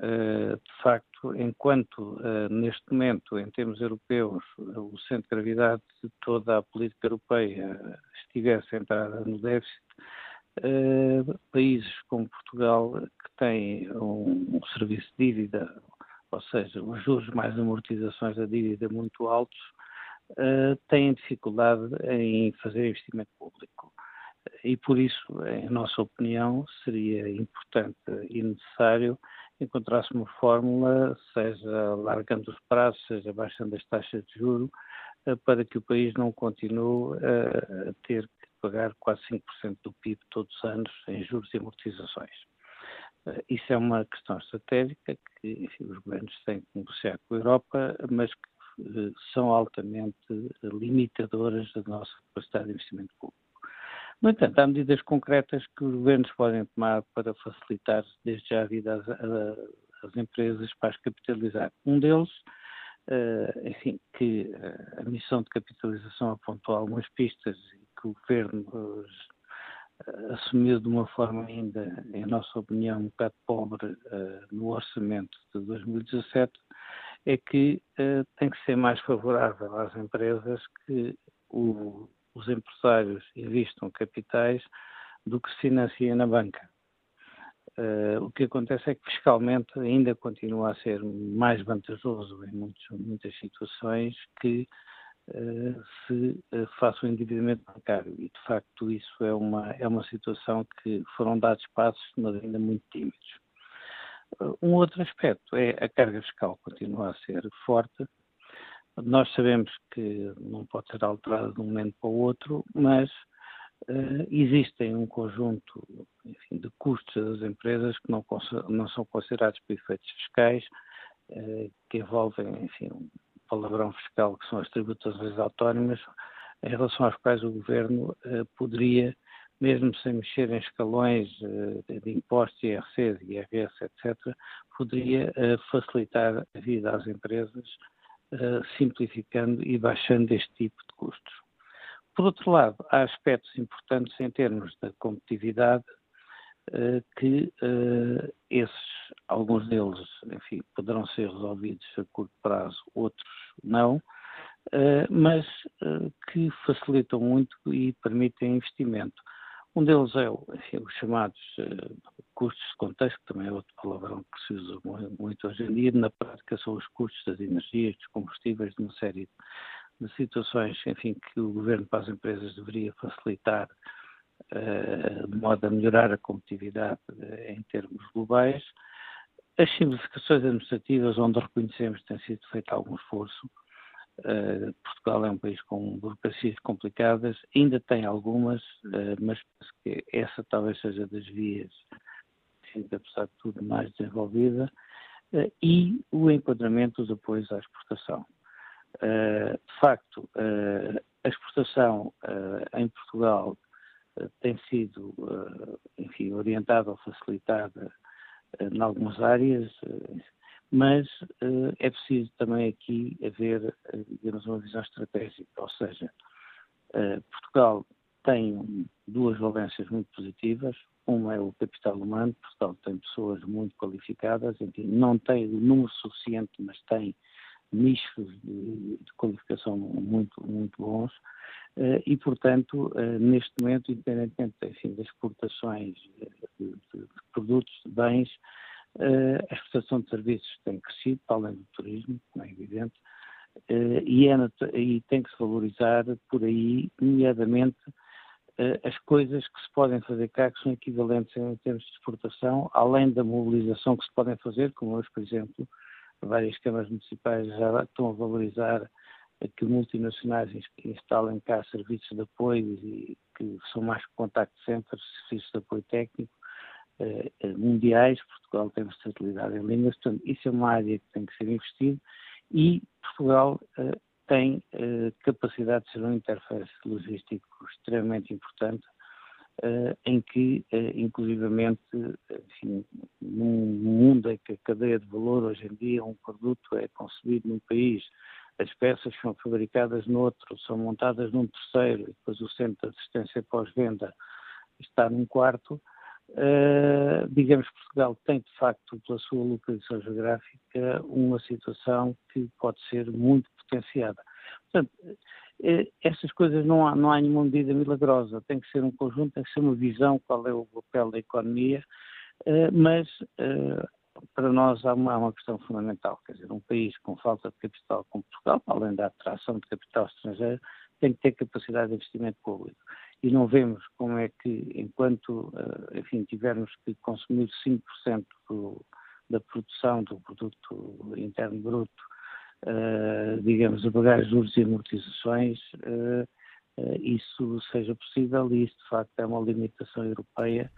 eh, de facto, enquanto eh, neste momento, em termos europeus, o centro de gravidade de toda a política europeia estivesse centrada no déficit, países como Portugal, que têm um, serviço de dívida, ou seja, os juros mais amortizações da dívida muito altos, têm dificuldade em fazer investimento público. E por isso, em nossa opinião, seria importante e necessário encontrasse uma fórmula, seja largando os prazos, seja baixando as taxas de juro, eh, para que o país não continue a ter que pagar quase 5% do PIB todos os anos em juros e amortizações. Eh, isso é uma questão estratégica que enfim, os governos têm que negociar com a Europa, mas que eh, são altamente limitadoras da nossa capacidade de investimento público. No entanto, há medidas concretas que os governos podem tomar para facilitar desde já a vida às, às empresas para as capitalizar. Um deles, uh, enfim, que uh, a missão de capitalização apontou algumas pistas e que o governo assumiu de uma forma ainda, em nossa opinião, um bocado pobre no orçamento de 2017, é que tem que ser mais favorável às empresas que o os empresários investam capitais do que se financia na banca. Uh, o que acontece é que fiscalmente ainda continua a ser mais vantajoso em muitos, muitas situações que uh, se uh, faça o endividamento bancário. E, de facto, isso é uma, é uma situação que foram dados passos, mas ainda muito tímidos. Um outro aspecto é a carga fiscal continua a ser forte, nós sabemos que não pode ser alterada de um momento para o outro, mas uh, existem um conjunto enfim, de custos das empresas que não, não são considerados por efeitos fiscais, uh, que envolvem, enfim, um palavrão fiscal, que são as tributações autónomas, em relação às quais o governo uh, poderia, mesmo sem mexer em escalões de impostos, IRCs, IRS, etc., poderia facilitar a vida às empresas eh, simplificando e baixando este tipo de custos. Por outro lado, há aspectos importantes em termos da competitividade uh, que uh, esses, alguns deles, enfim, poderão ser resolvidos a curto prazo, outros não, mas que facilitam muito e permitem investimento. Um deles é enfim, os chamados uh, custos de contexto, que também é outro palavrão que se usa muito hoje em dia. Na prática, são os custos das energias, dos combustíveis, de uma série de situações, enfim, que o governo para as empresas deveria facilitar de modo a melhorar a competitividade em termos globais. As simplificações administrativas, onde reconhecemos que tem sido feito algum esforço, Uh, Portugal é um país com burocracias complicadas, ainda tem algumas, uh, mas penso que essa talvez seja das vias, apesar de tudo, mais desenvolvida, uh, e o enquadramento dos apoios à exportação. de facto, a exportação em Portugal tem sido, enfim, orientada ou facilitada em algumas áreas, mas uh, é preciso também aqui haver, digamos, uma visão estratégica, ou seja, Portugal tem duas valências muito positivas, uma é o capital humano, Portugal tem pessoas muito qualificadas, enfim, não tem o número suficiente, mas tem nichos de, de qualificação muito, muito bons, e, portanto, neste momento, independentemente enfim, das exportações de, de, produtos, de bens, Uh, a exportação de serviços tem crescido, para além do turismo, como é evidente, uh, e, é, e, tem que se valorizar por aí, nomeadamente, uh, as coisas que se podem fazer cá que são equivalentes em termos de exportação, além da mobilização que se podem fazer, como hoje, por exemplo, várias câmaras municipais já estão a valorizar que multinacionais instalem cá serviços de apoio e que são mais contact centers, serviços de apoio técnico, eh, mundiais, Portugal tem versatilidade em línguas, portanto, isso é uma área que tem que ser investido e Portugal uh, tem capacidade de ser um interface logístico extremamente importante, em que, inclusivamente, enfim, num mundo em que a cadeia de valor hoje em dia, um produto é concebido num país, as peças são fabricadas noutro, são montadas num terceiro, e depois o centro de assistência pós-venda está num quarto, Uh, digamos que Portugal tem, de facto, pela sua localização geográfica, uma situação que pode ser muito potenciada. Portanto, uh, essas coisas não há, não há nenhuma medida milagrosa, tem que ser um conjunto, tem que ser uma visão, qual é o papel da economia, uh, mas para nós há uma, há uma, questão fundamental, quer dizer, um país com falta de capital como Portugal, além da atração de capital estrangeiro, tem que ter capacidade de investimento público e não vemos como é que, enquanto, eh, enfim, tivermos que consumir 5% do, da produção do produto interno bruto, uh, digamos, a pagar juros e amortizações, uh, isso seja possível e isso, de facto, é uma limitação europeia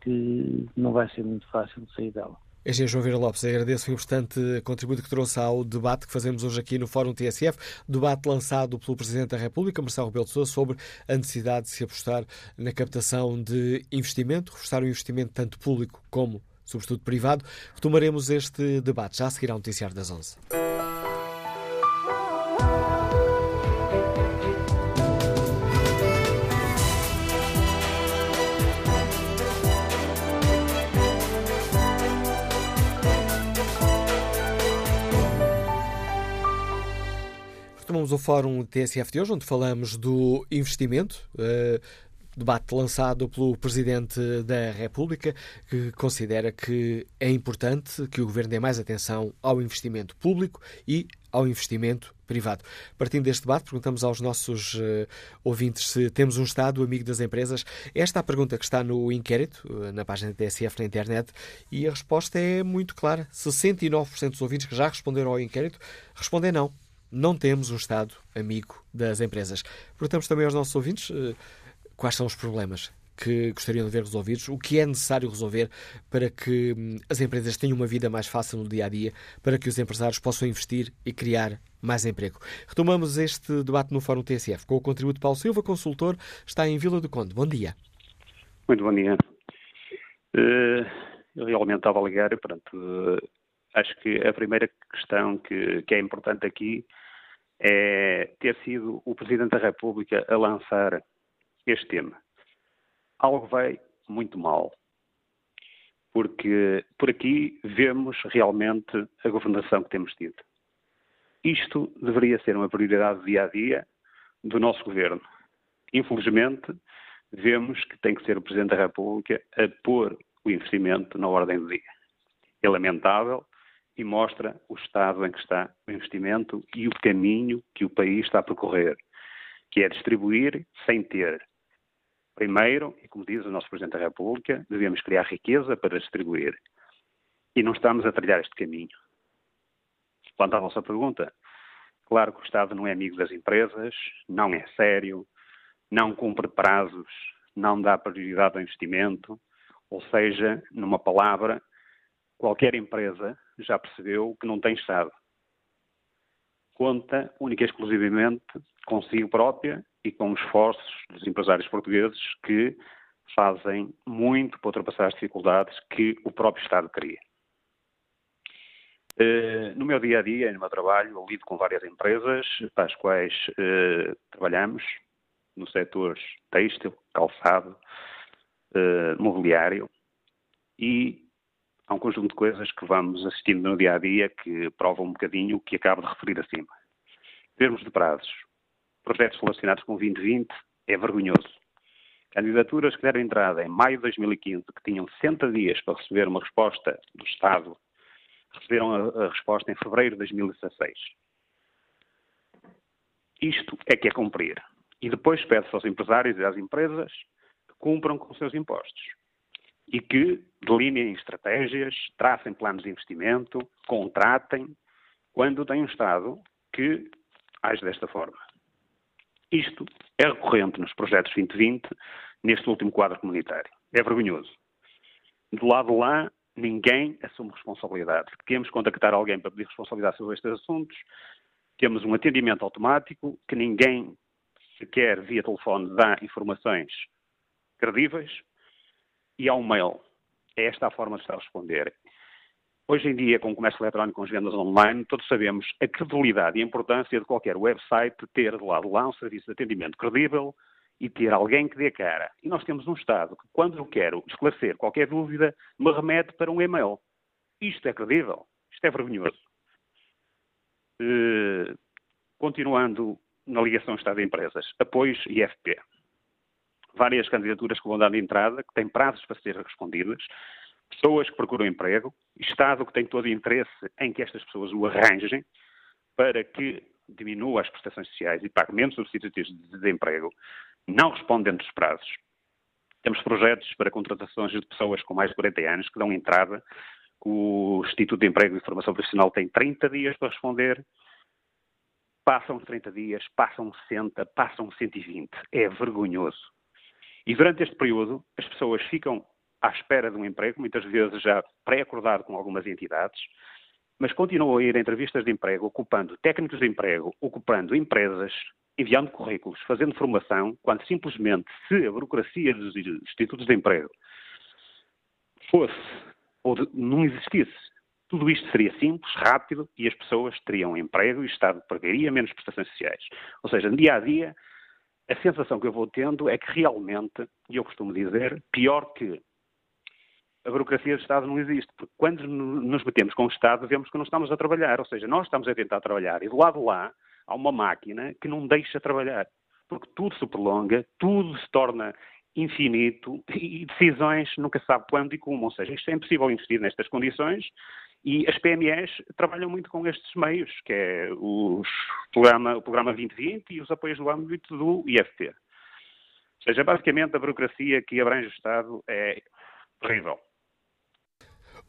que não vai ser muito fácil de sair dela. Engenheiro João Vieira Lopes, agradeço o importante contributo que trouxe ao debate que fazemos hoje aqui no Fórum TSF, debate lançado pelo Presidente da República, Marcelo Rebelo de Sousa, sobre a necessidade de se apostar na captação de investimento, reforçar o investimento tanto público como, sobretudo, privado. Retomaremos este debate já a seguir ao noticiário das 11. O Fórum TSF de hoje, onde falamos do investimento. Uh, debate lançado pelo Presidente da República, que considera que é importante que o Governo dê mais atenção ao investimento público e ao investimento privado. Partindo deste debate, perguntamos aos nossos uh, ouvintes se temos um Estado amigo das empresas. Esta é a pergunta que está no inquérito, uh, na página da TSF na internet, e a resposta é muito clara. 69% dos ouvintes que já responderam ao inquérito respondem não não temos um Estado amigo das empresas. Perguntamos também aos nossos ouvintes uh, quais são os problemas que gostariam de ver resolvidos, o que é necessário resolver para que hum, as empresas tenham uma vida mais fácil no dia a dia, para que os empresários possam investir e criar mais emprego. Retomamos este debate no Fórum TSF com o contributo de Paulo Silva, consultor, está em Vila do Conde. Bom dia. Muito bom dia. Uh, eu realmente estava a ligar, portanto, uh, acho que a primeira questão que, que é importante aqui é ter sido o Presidente da República a lançar este tema. Algo vai muito mal, porque por aqui vemos realmente a governação que temos tido. Isto deveria ser uma prioridade dia a dia do nosso governo. Infelizmente, vemos que tem que ser o Presidente da República a pôr o investimento na ordem do dia. É lamentável, e mostra o estado em que está o investimento e o caminho que o país está a percorrer, que é distribuir sem ter. Primeiro, e como diz o nosso Presidente da República, devemos criar riqueza para distribuir. E não estamos a trilhar este caminho. Quanto à vossa pergunta, claro que o Estado não é amigo das empresas, não é sério, não cumpre prazos, não dá prioridade ao investimento, ou seja, numa palavra, qualquer empresa já percebeu que não tem Estado. Conta única e exclusivamente consigo própria e com os esforços dos empresários portugueses que fazem muito para ultrapassar as dificuldades que o próprio Estado cria. Eh, no meu dia a dia, no meu trabalho, eu lido com várias empresas para as quais eh, trabalhamos no setor têxtil, calçado, eh, mobiliário e há um conjunto de coisas que vamos assistindo no dia a dia que provam um bocadinho o que acabo de referir acima. Em termos de prazos, projetos relacionados com 2020 é vergonhoso. Candidaturas que deram entrada em maio de 2015, que tinham 60 dias para receber uma resposta do Estado, receberam a, a resposta em fevereiro de 2016. Isto é que é cumprir. E depois pede-se aos empresários e às empresas que cumpram com os seus impostos e que delineiem estratégias, tracem planos de investimento, contratem, quando tem um Estado que age desta forma. Isto é recorrente nos projetos 2020, neste último quadro comunitário. É vergonhoso. Do lado lá, ninguém assume responsabilidade. Temos que contactar alguém para pedir responsabilidade sobre estes assuntos, temos um atendimento automático, que ninguém sequer via telefone dá informações credíveis, e um mail. É esta a forma de a responder. Hoje em dia, com o comércio eletrónico, com as vendas online, todos sabemos a credibilidade e a importância de qualquer website ter de lado lá um serviço de atendimento credível e ter alguém que dê cara. E nós temos um Estado que, quando eu quero esclarecer qualquer dúvida, me remete para um e-mail. Isto é credível? Isto é vergonhoso. Uh, continuando na ligação Estado-Empresas, apoios IFP várias candidaturas que vão dar de entrada, que têm prazos para ser respondidas, pessoas que procuram emprego, Estado que tem todo o interesse em que estas pessoas o arranjem para que diminua as prestações sociais e pague menos subsídios de desemprego, não responde dentro dos prazos. Temos projetos para contratações de pessoas com mais de 40 anos que dão entrada. O Instituto de Emprego e Formação Profissional tem 30 dias para responder. Passam 30 dias, passam 60, passam 120. É vergonhoso. E durante este período, as pessoas ficam à espera de um emprego, muitas vezes já pré-acordado com algumas entidades, mas continuam a ir a entrevistas de emprego, ocupando técnicos de emprego, ocupando empresas, enviando currículos, fazendo formação, quando simplesmente, se a burocracia dos institutos de emprego fosse ou de, não existisse, tudo isto seria simples, rápido e as pessoas teriam emprego e Estado pagaria menos prestações sociais. Ou seja, no dia a dia, a sensação que eu vou tendo é que realmente, e eu costumo dizer, pior que a burocracia do Estado não existe, porque quando nos metemos com o Estado vemos que não estamos a trabalhar, ou seja, nós estamos a tentar trabalhar e do lado lá há uma máquina que não deixa trabalhar, porque tudo se prolonga, tudo se torna infinito e decisões nunca sabe quando e como, ou seja, isto é impossível investir nestas condições e as PMEs trabalham muito com estes meios, que é os programa, o Programa 2020 e os apoios do âmbito do IFP. Ou seja, basicamente a burocracia que abrange o Estado é terrível.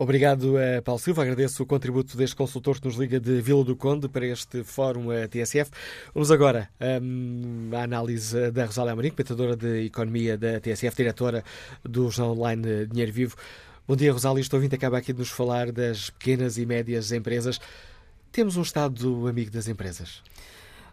Obrigado, eh, Paulo Silva. Agradeço o contributo deste consultor que nos liga de Vila do Conde para este fórum eh, TSF. Vamos agora um, à análise da Rosália Amorim, comentadora de Economia da TSF, diretora do jornal online Dinheiro Vivo. Bom dia, Rosália. Estou vindo acaba aqui de nos falar das pequenas e médias empresas. Temos um Estado amigo das empresas?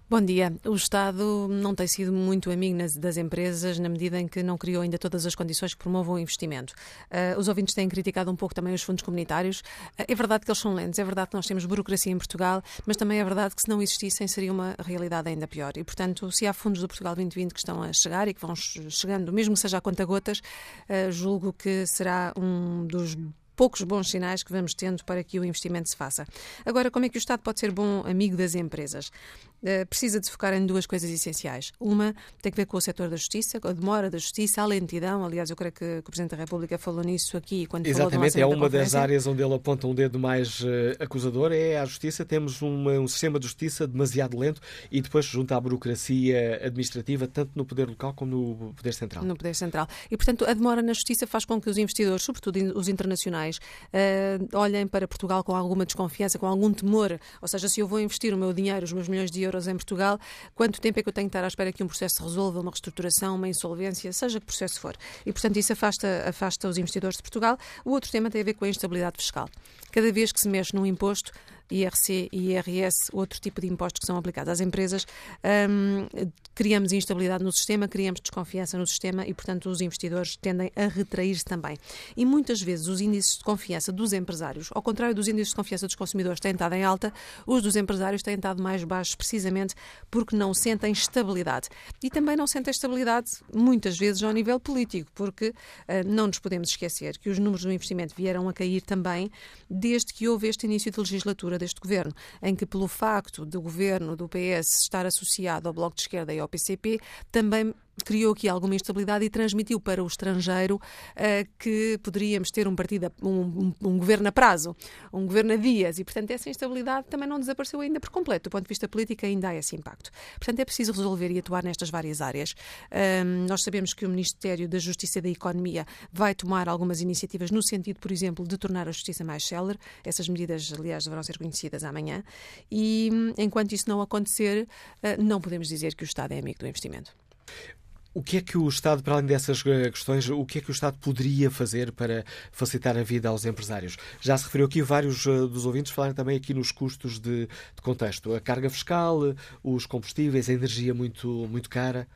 Bom dia. O Estado não tem sido muito amigo das empresas na medida em que não criou ainda todas as condições que promovam o investimento. Uh, os ouvintes têm criticado um pouco também os fundos comunitários. Uh, é verdade que eles são lentos, é verdade que nós temos burocracia em Portugal, mas também é verdade que se não existissem seria uma realidade ainda pior. E, portanto, se há fundos do Portugal 2020 que estão a chegar e que vão chegando, mesmo que seja a conta-gotas, uh, julgo que será um dos poucos bons sinais que vamos tendo para que o investimento se faça. Agora, como é que o Estado pode ser bom amigo das empresas? Eh, precisa de focar em duas coisas essenciais. Uma tem que ver com o setor da justiça, com a demora da justiça, a lentidão. Aliás, eu creio que, que o Presidente da República falou nisso aqui quando Exatamente, falou é uma das áreas onde ele aponta um dedo mais uh, acusador, é a justiça. Temos uma, um sistema de justiça demasiado lento e depois junta à burocracia administrativa, tanto no poder local como no poder central. No poder central. E, portanto, a demora na justiça faz com que os investidores, sobretudo os internacionais, uh, olhem para Portugal com alguma desconfiança, com algum temor. Ou seja, se eu vou investir o meu dinheiro, os meus milhões de euros euros em Portugal, quanto tempo é que eu tenho que estar à espera que um processo se resolva, uma reestruturação, uma insolvência, seja que processo for. E, portanto, isso afasta, afasta os investidores de Portugal. O outro tema tem a ver com a instabilidade fiscal. Cada vez que se mexe num imposto, IRC e IRS, outro tipo de impostos que são aplicados às empresas, um, criamos instabilidade no sistema, criamos desconfiança no sistema e, portanto, os investidores tendem a retrair-se também. E muitas vezes os índices de confiança dos empresários, ao contrário dos índices de confiança dos consumidores, têm estado em alta, os dos empresários têm estado mais baixos, precisamente porque não sentem estabilidade. E também não sentem estabilidade, muitas vezes, ao nível político, porque uh, não nos podemos esquecer que os números do investimento vieram a cair também desde que houve este início de legislatura altura deste governo, em que, pelo facto do governo do PS estar associado ao Bloco de Esquerda e ao PCP, também criou aqui alguma instabilidade e transmitiu para o estrangeiro uh, que poderíamos ter um partido, um, um, um, governo a prazo, um governo a dias, e portanto essa instabilidade também não desapareceu ainda por completo. Do ponto de vista político, ainda há esse impacto. Portanto, é preciso resolver e atuar nestas várias áreas. Um, nós sabemos que o Ministério da Justiça e da Economia vai tomar algumas iniciativas no sentido, por exemplo, de tornar a justiça mais célere. Essas medidas, aliás, deverão ser conhecidas amanhã. E enquanto isso não acontecer, uh, não podemos dizer que o Estado é amigo do investimento. O que é que o Estado, para além dessas eh, questões, o que é que o Estado poderia fazer para facilitar a vida aos empresários? Já se referiu aqui, vários uh, dos ouvintes falaram também aqui nos custos de, de contexto. A carga fiscal, os combustíveis, a energia muito, muito cara.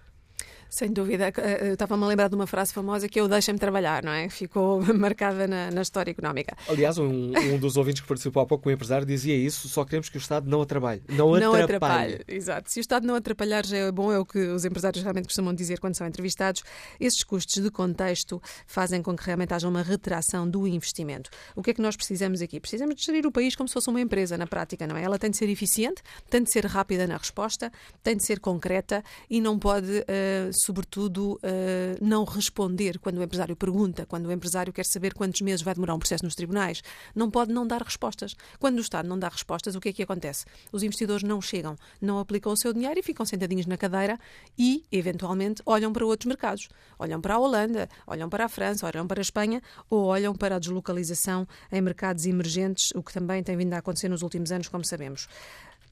Sem dúvida. Eh, eu estava-me a lembrar de uma frase famosa que é o deixem-me trabalhar, não é? Ficou marcada na, na história económica. Aliás, um, um, dos ouvintes que participou há pouco, um empresário, dizia isso, só queremos que o Estado não atrapalhe. Não, não atrapalhe. atrapalhe. Exato. Se o Estado não atrapalhar já é bom, é o que os empresários realmente costumam dizer quando são entrevistados. Esses custos de contexto fazem com que realmente haja uma retração do investimento. O que é que nós precisamos aqui? Precisamos de gerir o país como se fosse uma empresa, na prática, não é? Ela tem de ser eficiente, tem de ser rápida na resposta, tem de ser concreta e não pode, uh, sobretudo, uh, não responder quando o empresário pergunta, quando o empresário quer saber quantos meses vai demorar um processo nos tribunais. Não pode não dar respostas. Quando o Estado não dá respostas, o que é que acontece? Os investidores não chegam, não aplicam o seu dinheiro e ficam sentadinhos na cadeira e, eventualmente, olham para outros mercados. Olham para a Holanda, olham para a França, olham para a Espanha ou olham para a deslocalização em mercados emergentes, o que também tem vindo a acontecer nos últimos anos, como sabemos.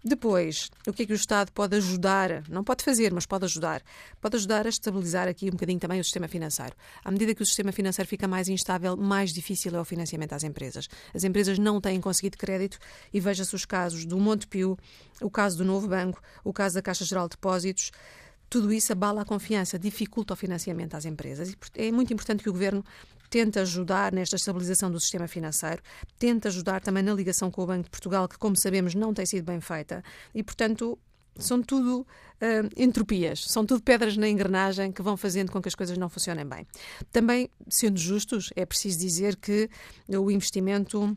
Depois, o que é que o Estado pode ajudar? Não pode fazer, mas pode ajudar. Pode ajudar a estabilizar aqui um bocadinho também o sistema financeiro. À medida que o sistema financeiro fica mais instável, mais difícil é o financiamento às empresas. As empresas não têm conseguido crédito e veja-se os casos do Montepio, o caso do Novo Banco, o caso da Caixa Geral de Depósitos. Tudo isso abala a confiança, dificulta o financiamento às empresas. E é muito importante que o Governo tenta ajudar nesta estabilização do sistema financeiro, tenta ajudar também na ligação com o Banco de Portugal, que, como sabemos, não tem sido bem feita. E, portanto, são tudo uh, entropias, são tudo pedras na engrenagem que vão fazendo com que as coisas não funcionem bem. Também, sendo justos, é preciso dizer que o investimento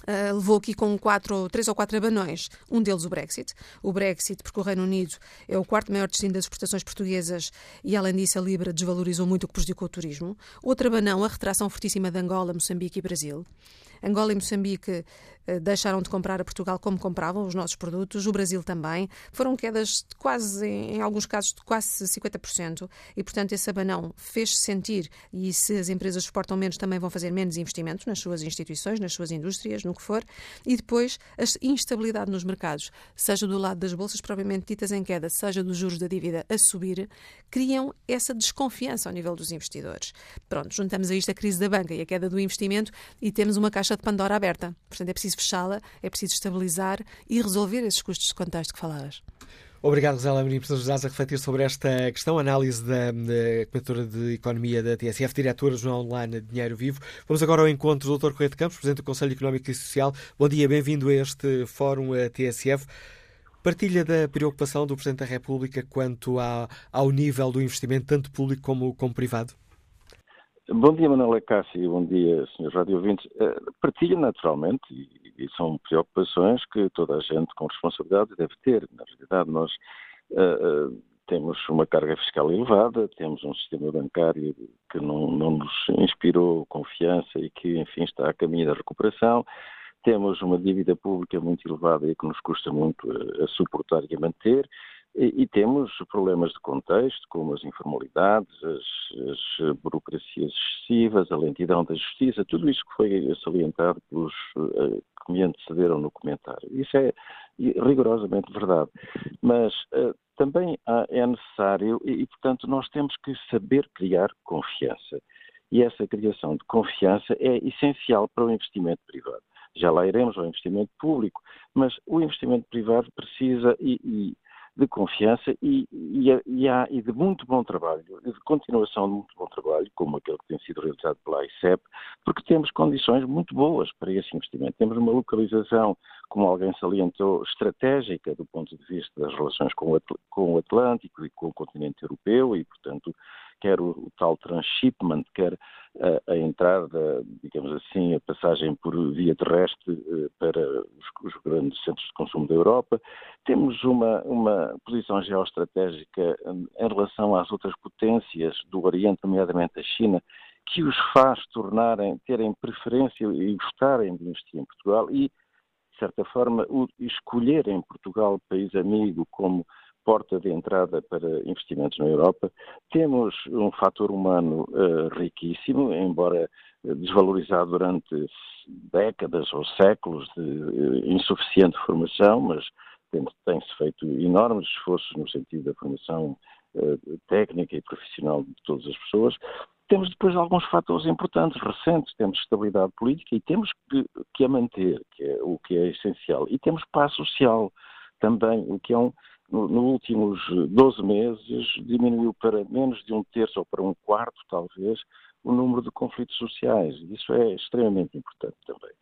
Uh, levou aqui com quatro, três ou quatro abanões. Um deles o Brexit. O Brexit, porque o Reino Unido é o quarto maior destino das exportações portuguesas e, além disso, a Libra desvalorizou muito o que prejudicou o turismo. Outro abanão, a retração fortíssima de Angola, Moçambique e Brasil. Angola e Moçambique deixaram de comprar a Portugal como compravam os nossos produtos, o Brasil também. Foram quedas de quase, em alguns casos, de quase 50%. E, portanto, esse abanão fez-se sentir. E se as empresas exportam menos, também vão fazer menos investimentos nas suas instituições, nas suas indústrias, no que for. E depois, a instabilidade nos mercados, seja do lado das bolsas propriamente ditas em queda, seja dos juros da dívida a subir, criam essa desconfiança ao nível dos investidores. Pronto, juntamos a isto a crise da banca e a queda do investimento e temos uma caixa de Pandora aberta. Portanto, é preciso fechá-la, é preciso estabilizar e resolver esses custos de contexto que falavas. Obrigado, José Amorim, por nos a refletir sobre esta questão, análise da, da comentadora de Economia da TSF, diretora do Jornal Online Dinheiro Vivo. Vamos agora ao encontro do Dr. Correio de Campos, Presidente do Conselho Económico e Social. Bom dia, bem-vindo a este Fórum a TSF. Partilha da preocupação do Presidente da República quanto à, ao nível do investimento, tanto público como, como privado? Bom dia, Manuela Cássio, bom dia, Sr. Rádio Ouvintes. Uh, partilha naturalmente, e, e, são preocupações que toda a gente com responsabilidade deve ter. Na realidade, nós uh, uh, temos uma carga fiscal elevada, temos um sistema bancário que não, não, nos inspirou confiança e que, enfim, está a caminho da recuperação. Temos uma dívida pública muito elevada e que nos custa muito a, a suportar e a manter. E, temos problemas de contexto, como as informalidades, as, as, burocracias excessivas, a lentidão da justiça, tudo isso que foi salientado pelos me antecederam no comentário. Isso é rigorosamente verdade. Mas uh, também há, é necessário, e, e, portanto, nós temos que saber criar confiança. E essa criação de confiança é essencial para o investimento privado. Já lá iremos ao investimento público, mas o investimento privado precisa, e, e de confiança e, e, e, há, e, de muito bom trabalho, de continuação de muito bom trabalho, como aquele que tem sido realizado pela ICEP, porque temos condições muito boas para esse investimento. Temos uma localização, como alguém salientou, estratégica do ponto de vista das relações com o, Atlântico e com o continente europeu e, portanto, quer o, o tal transshipment, quer a, a entrada, digamos assim, a passagem por via terrestre uh, para os, os, grandes centros de consumo da Europa. Temos uma, uma posição geoestratégica em relação às outras potências do Oriente, nomeadamente a China, que os faz tornarem, terem preferência e gostarem de investir em Portugal e, de certa forma, escolherem Portugal, país amigo, como porta de entrada para investimentos na Europa. Temos um fator humano uh, riquíssimo, embora desvalorizado durante décadas ou séculos de uh, insuficiente formação, mas tem-se feito enormes esforços no sentido da formação técnica e profissional de todas as pessoas. Temos depois alguns fatores importantes, recentes, temos estabilidade política e temos que, que a manter, que é o que é essencial. E temos paz social também, o que é um, nos no últimos 12 meses diminuiu para menos de um terço ou para um quarto, talvez, o número de conflitos sociais. Isso é extremamente importante também.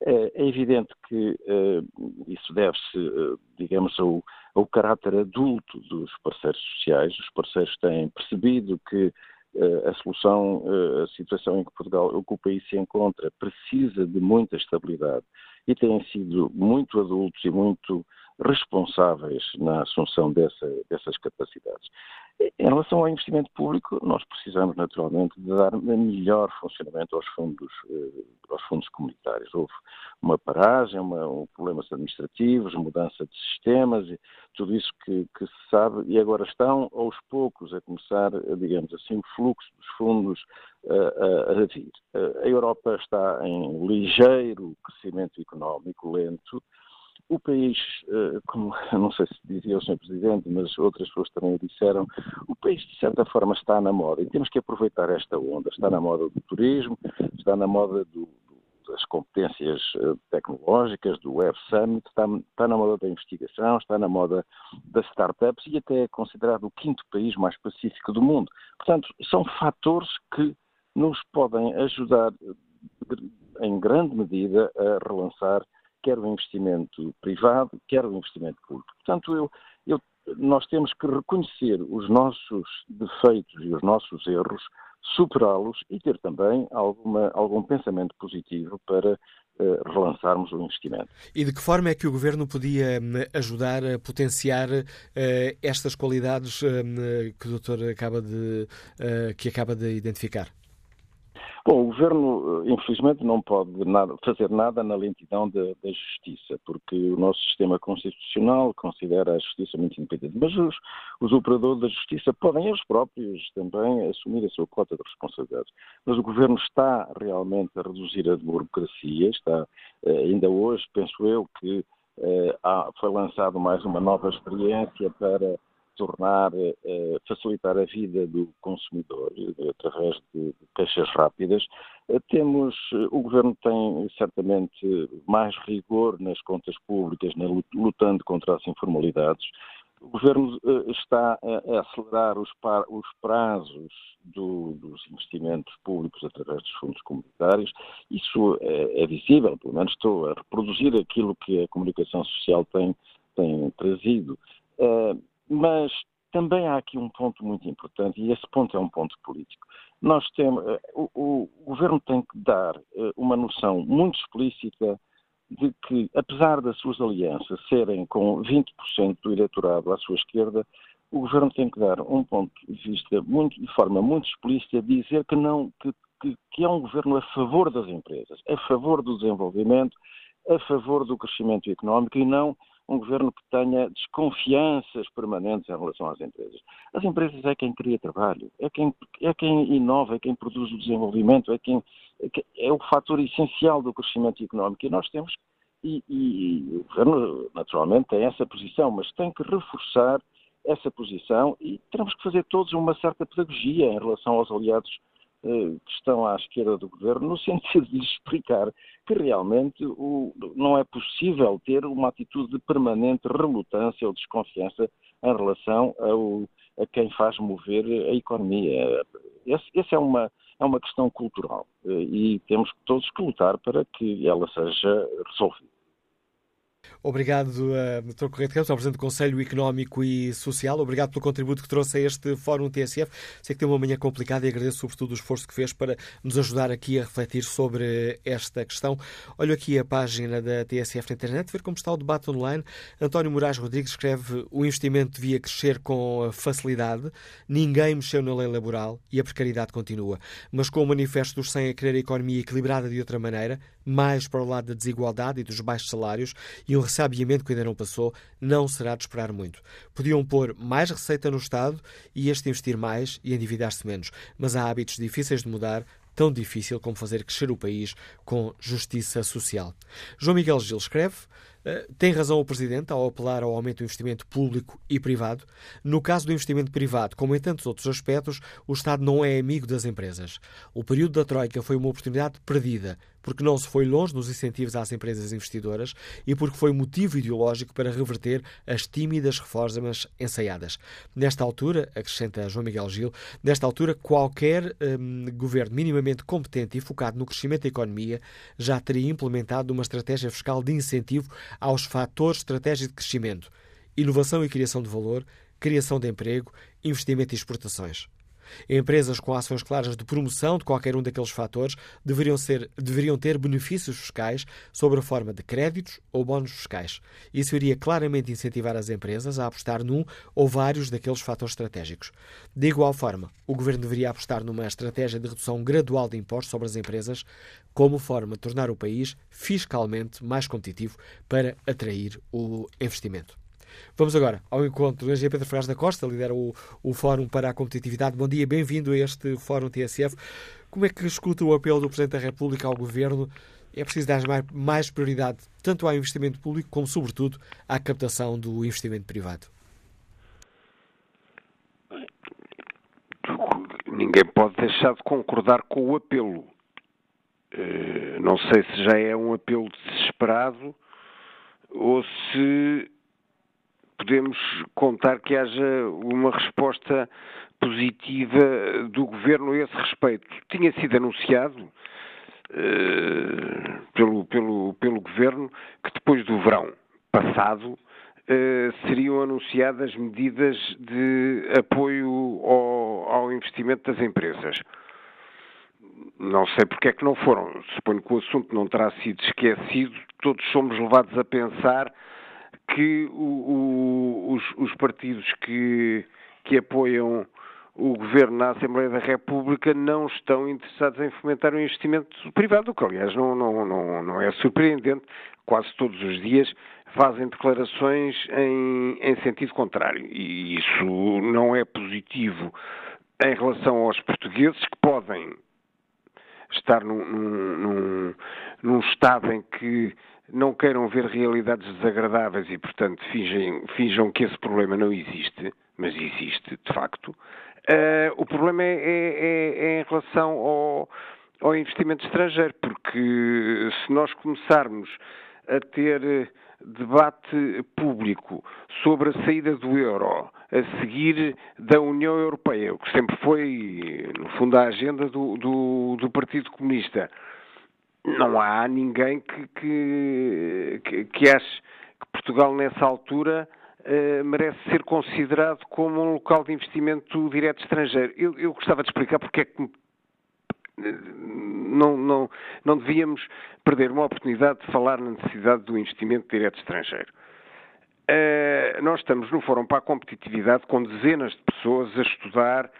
É, é evidente que uh, isso deve-se, uh, digamos, ao, ao, caráter adulto dos parceiros sociais. Os parceiros têm percebido que a solução, a situação em que Portugal, que o país se encontra, precisa de muita estabilidade e têm sido muito adultos e muito responsáveis na assunção dessa, dessas capacidades. Em relação ao investimento público, nós precisamos naturalmente de dar melhor funcionamento aos fundos, eh, aos fundos comunitários. Houve uma paragem, uma, um, problemas administrativos, mudança de sistemas, tudo isso que, que, se sabe, e agora estão aos poucos a começar, digamos assim, o fluxo dos fundos a, a vir. A Europa está em ligeiro crescimento económico lento, o país, eh, como não sei se dizia o Sr. Presidente, mas outras pessoas também o disseram, o país de certa forma está na moda e temos que aproveitar esta onda. Está na moda do turismo, está na moda do, das competências eh, tecnológicas, do Web Summit, está, está, na moda da investigação, está na moda das startups e até é considerado o quinto país mais pacífico do mundo. Portanto, são fatores que nos podem ajudar eh, em grande medida a relançar quer o investimento privado, quer o investimento público. Portanto, eu, eu, nós temos que reconhecer os nossos defeitos e os nossos erros, superá-los e ter também alguma, algum pensamento positivo para uh, relançarmos o investimento. E de que forma é que o Governo podia hum, ajudar a potenciar uh, estas qualidades uh, que o doutor acaba de, que acaba de identificar? Bom, o Governo, eh, infelizmente, não pode nada, fazer nada na lentidão da, da, justiça, porque o nosso sistema constitucional considera a justiça muito independente. Mas os, os operadores da justiça podem eles próprios também assumir a sua cota de responsabilidades. Mas o Governo está realmente a reduzir a burocracia, está, eh, ainda hoje, penso eu, que eh, foi lançado mais uma nova experiência para tornar, eh, facilitar a vida do consumidor eh, através de caixas rápidas. Eh, temos, o Governo tem certamente mais rigor nas contas públicas, lutando contra as informalidades. O Governo está a acelerar os, prazos do, dos investimentos públicos através dos fundos comunitários. Isso é, é, visível, pelo menos estou a reproduzir aquilo que a comunicação social tem, tem trazido. Mas também há aqui um ponto muito importante, e esse ponto é um ponto político. Nós temos, eh, o, o, governo tem que dar eh, uma noção muito explícita de que, apesar das suas alianças serem com 20% do eleitorado à sua esquerda, o governo tem que dar um ponto de vista muito, de forma muito explícita, dizer que não, que, que, que é um governo a favor das empresas, a favor do desenvolvimento, a favor do crescimento económico e não um governo que tenha desconfianças permanentes em relação às empresas. As empresas é quem cria trabalho, é quem, é quem inova, é quem produz o desenvolvimento, é, quem, é, o fator essencial do crescimento económico. E nós temos, e, e, e o governo naturalmente tem essa posição, mas tem que reforçar essa posição e teremos que fazer todos uma certa pedagogia em relação aos aliados que estão à esquerda do governo, no sentido de lhes explicar que realmente o, não é possível ter uma atitude de permanente relutância ou desconfiança em relação ao, a quem faz mover a economia. Essa é, uma, é uma questão cultural eh, e temos todos que lutar para que ela seja resolvida. Obrigado, uh, Dr. Correia de Campos, ao Presidente do Conselho Económico e Social. Obrigado pelo contributo que trouxe a este Fórum TSF. Sei que tem uma manhã complicada e agradeço sobretudo o esforço que fez para nos ajudar aqui a refletir sobre esta questão. Olho aqui a página da TSF na internet, ver como está o debate online. António Moraes Rodrigues escreve o investimento devia crescer com facilidade, ninguém mexeu na lei laboral e a precariedade continua. Mas com o manifesto dos 100 a querer a economia equilibrada de outra maneira, mais para o lado da desigualdade e dos baixos salários e um ressabiamento que ainda não passou, não será de esperar muito. Podiam pôr mais receita no Estado e este investir mais e endividar-se menos. Mas há hábitos difíceis de mudar, tão difícil como fazer crescer o país com justiça social. João Miguel Gil escreve Uh, tem razão o Presidente ao apelar ao aumento do investimento público e privado. No caso do investimento privado, como em tantos outros aspectos, o Estado não é amigo das empresas. O período da Troika foi uma oportunidade perdida porque não se foi longe nos incentivos às empresas investidoras e porque foi motivo ideológico para reverter as tímidas reformas ensaiadas. Nesta altura, acrescenta João Miguel Gil, nesta altura qualquer hum, governo minimamente competente e focado no crescimento da economia já teria implementado uma estratégia fiscal de incentivo aos fatores estratégicos de crescimento, inovação e criação de valor, criação de emprego, investimento e exportações. Empresas com ações claras de promoção de qualquer um daqueles fatores deveriam, ser, deveriam ter benefícios fiscais sob a forma de créditos ou bónus fiscais. Isso iria claramente incentivar as empresas a apostar num ou vários daqueles fatores estratégicos. De igual forma, o Governo deveria apostar numa estratégia de redução gradual de impostos sobre as empresas como forma de tornar o país fiscalmente mais competitivo para atrair o investimento. Vamos agora ao encontro do engenheiro Pedro Ferraz da Costa, lidera o, o Fórum para a Competitividade. Bom dia, bem-vindo a este Fórum TSF. Como é que escuta o apelo do Presidente da República ao Governo? É preciso dar mais, prioridade tanto ao investimento público como, sobretudo, à captação do investimento privado. Ninguém pode deixar de concordar com o apelo. Eh, não sei se já é um apelo desesperado ou se podemos contar que haja uma resposta positiva do governo a esse respeito. Tinha sido anunciado uh, pelo, pelo, pelo governo que depois do verão passado uh, seriam anunciadas medidas de apoio ao, ao investimento das empresas. Não sei porque é que não foram. Suponho que o assunto não terá sido esquecido. Todos somos levados a pensar que o, o, os, os, partidos que, que apoiam o governo na Assembleia da República não estão interessados em fomentar o investimento privado, o que aliás não, não, não, não é surpreendente. Quase todos os dias fazem declarações em, em sentido contrário. E isso não é positivo em relação aos portugueses que podem estar num, num, num, num estado em que não queiram ver realidades desagradáveis e, portanto, fingem, finjam que esse problema não existe, mas existe, de facto. Uh, o problema é, é, é, é, em relação ao, ao investimento estrangeiro, porque se nós começarmos a ter debate público sobre a saída do euro a seguir da União Europeia, o que sempre foi, no fundo, a agenda do, do, do Partido Comunista, não há ninguém que, que, que, ache que Portugal, nessa altura, uh, merece ser considerado como um local de investimento direto estrangeiro. Eu, eu gostava de explicar porque é que eh, não, não, não devíamos perder uma oportunidade de falar na necessidade do investimento direto estrangeiro. Uh, nós estamos no Fórum para a Competitividade com dezenas de pessoas a estudar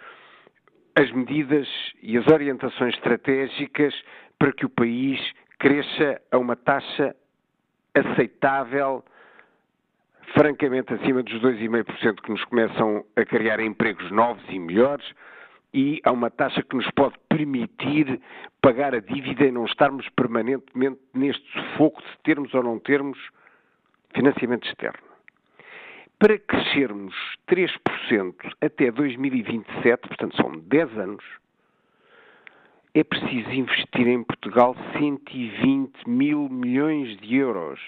as medidas e as orientações estratégicas para que o país cresça a uma taxa aceitável, francamente acima dos 2,5% que nos começam a criar empregos novos e melhores e a uma taxa que nos pode permitir pagar a dívida e não estarmos permanentemente neste sufoco de termos ou não termos financiamento externo. Para crescermos 3% até 2027, portanto são 10 anos, é preciso investir em Portugal 120 mil milhões de euros.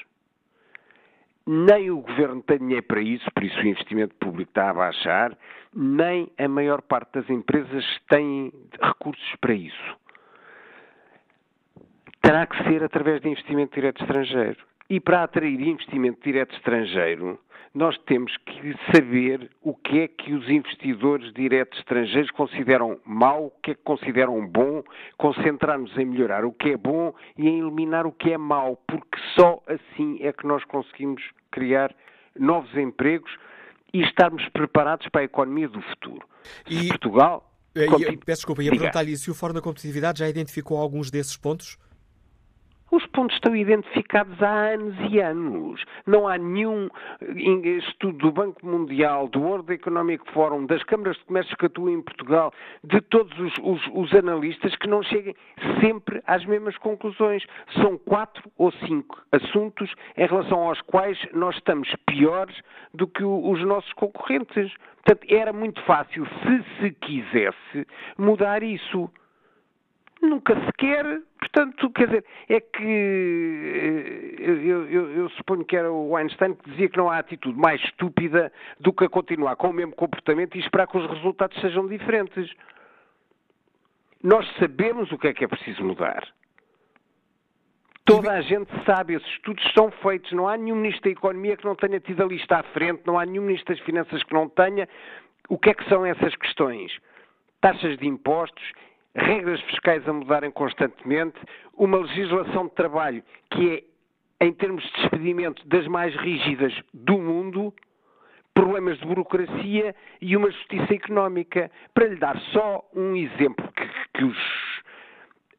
Nem o governo tem dinheiro para isso, por isso o investimento público está a baixar, nem a maior parte das empresas têm recursos para isso. Terá que ser através de investimento direto estrangeiro. E para atrair investimento direto estrangeiro, nós temos que saber o que é que os investidores diretos estrangeiros consideram mau, o que é que consideram bom, concentrar-nos em melhorar o que é bom e em eliminar o que é mau, porque só assim é que nós conseguimos criar novos empregos e estarmos preparados para a economia do futuro. E Portugal. Eh, e, peço desculpa, ia perguntar-lhe se o Fórum da Competitividade já identificou alguns desses pontos? Os pontos estão identificados há anos e anos. Não há nenhum estudo do Banco Mundial, do World Economic Forum, das câmaras de comércio que atuam em Portugal, de todos os, os, os analistas que não cheguem sempre às mesmas conclusões. São quatro ou cinco assuntos em relação aos quais nós estamos piores do que os nossos concorrentes. Portanto, era muito fácil, se se quisesse, mudar isso nunca se quer. Portanto, quer dizer, é que eh, eu, eu, eu, suponho que era o Einstein que dizia que não há atitude mais estúpida do que a continuar com o mesmo comportamento e esperar que os resultados sejam diferentes. Nós sabemos o que é que é preciso mudar. Toda a gente sabe, esses estudos são feitos. Não há nenhum Ministro da Economia que não tenha tido a lista à frente, não há nenhum Ministro das Finanças que não tenha. O que é que são essas questões? Taxas de impostos regras fiscais a mudarem constantemente, uma legislação de trabalho que é, em termos de despedimento, das mais rígidas do mundo, problemas de burocracia e uma justiça económica. Para lhe dar só um exemplo que, que os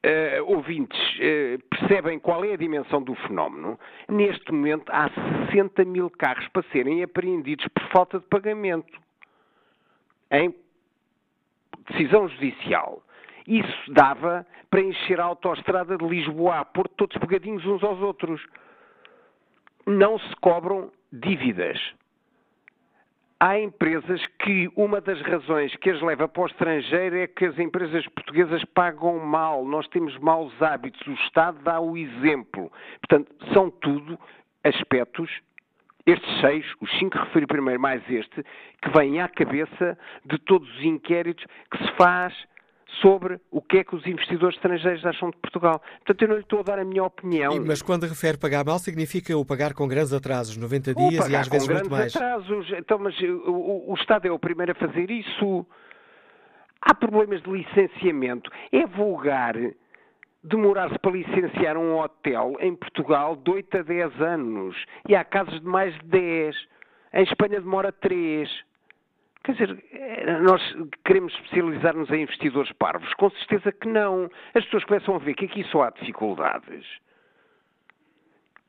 uh, ouvintes uh, percebem qual é a dimensão do fenómeno, neste momento há 60 mil carros para serem apreendidos por falta de pagamento. Em decisão judicial. Isso dava para encher a autoestrada de Lisboa a Porto, todos pegadinhos uns aos outros. Não se cobram dívidas. Há empresas que uma das razões que as leva para o estrangeiro é que as empresas portuguesas pagam mal, nós temos maus hábitos, o Estado dá o exemplo. Portanto, são tudo aspectos estes seis, os cinco que referi primeiro, mais este, que vêm à cabeça de todos os inquéritos que se faz sobre o que é que os investidores estrangeiros acham de Portugal. Portanto, eu não lhe estou a dar a minha opinião. Mas quando refere pagar mal, significa o pagar com grandes atrasos, 90 dias e às vezes muito mais. atrasos. Então, mas o, o Estado é o primeiro a fazer isso. Há problemas de licenciamento. É vulgar demorar-se para licenciar um hotel em Portugal de 8 a 10 anos. E há casos de mais de 10. Em Espanha demora 3. Quer dizer, eh, nós queremos especializar-nos em investidores parvos? Com certeza que não. As pessoas começam a ver que aqui só há dificuldades.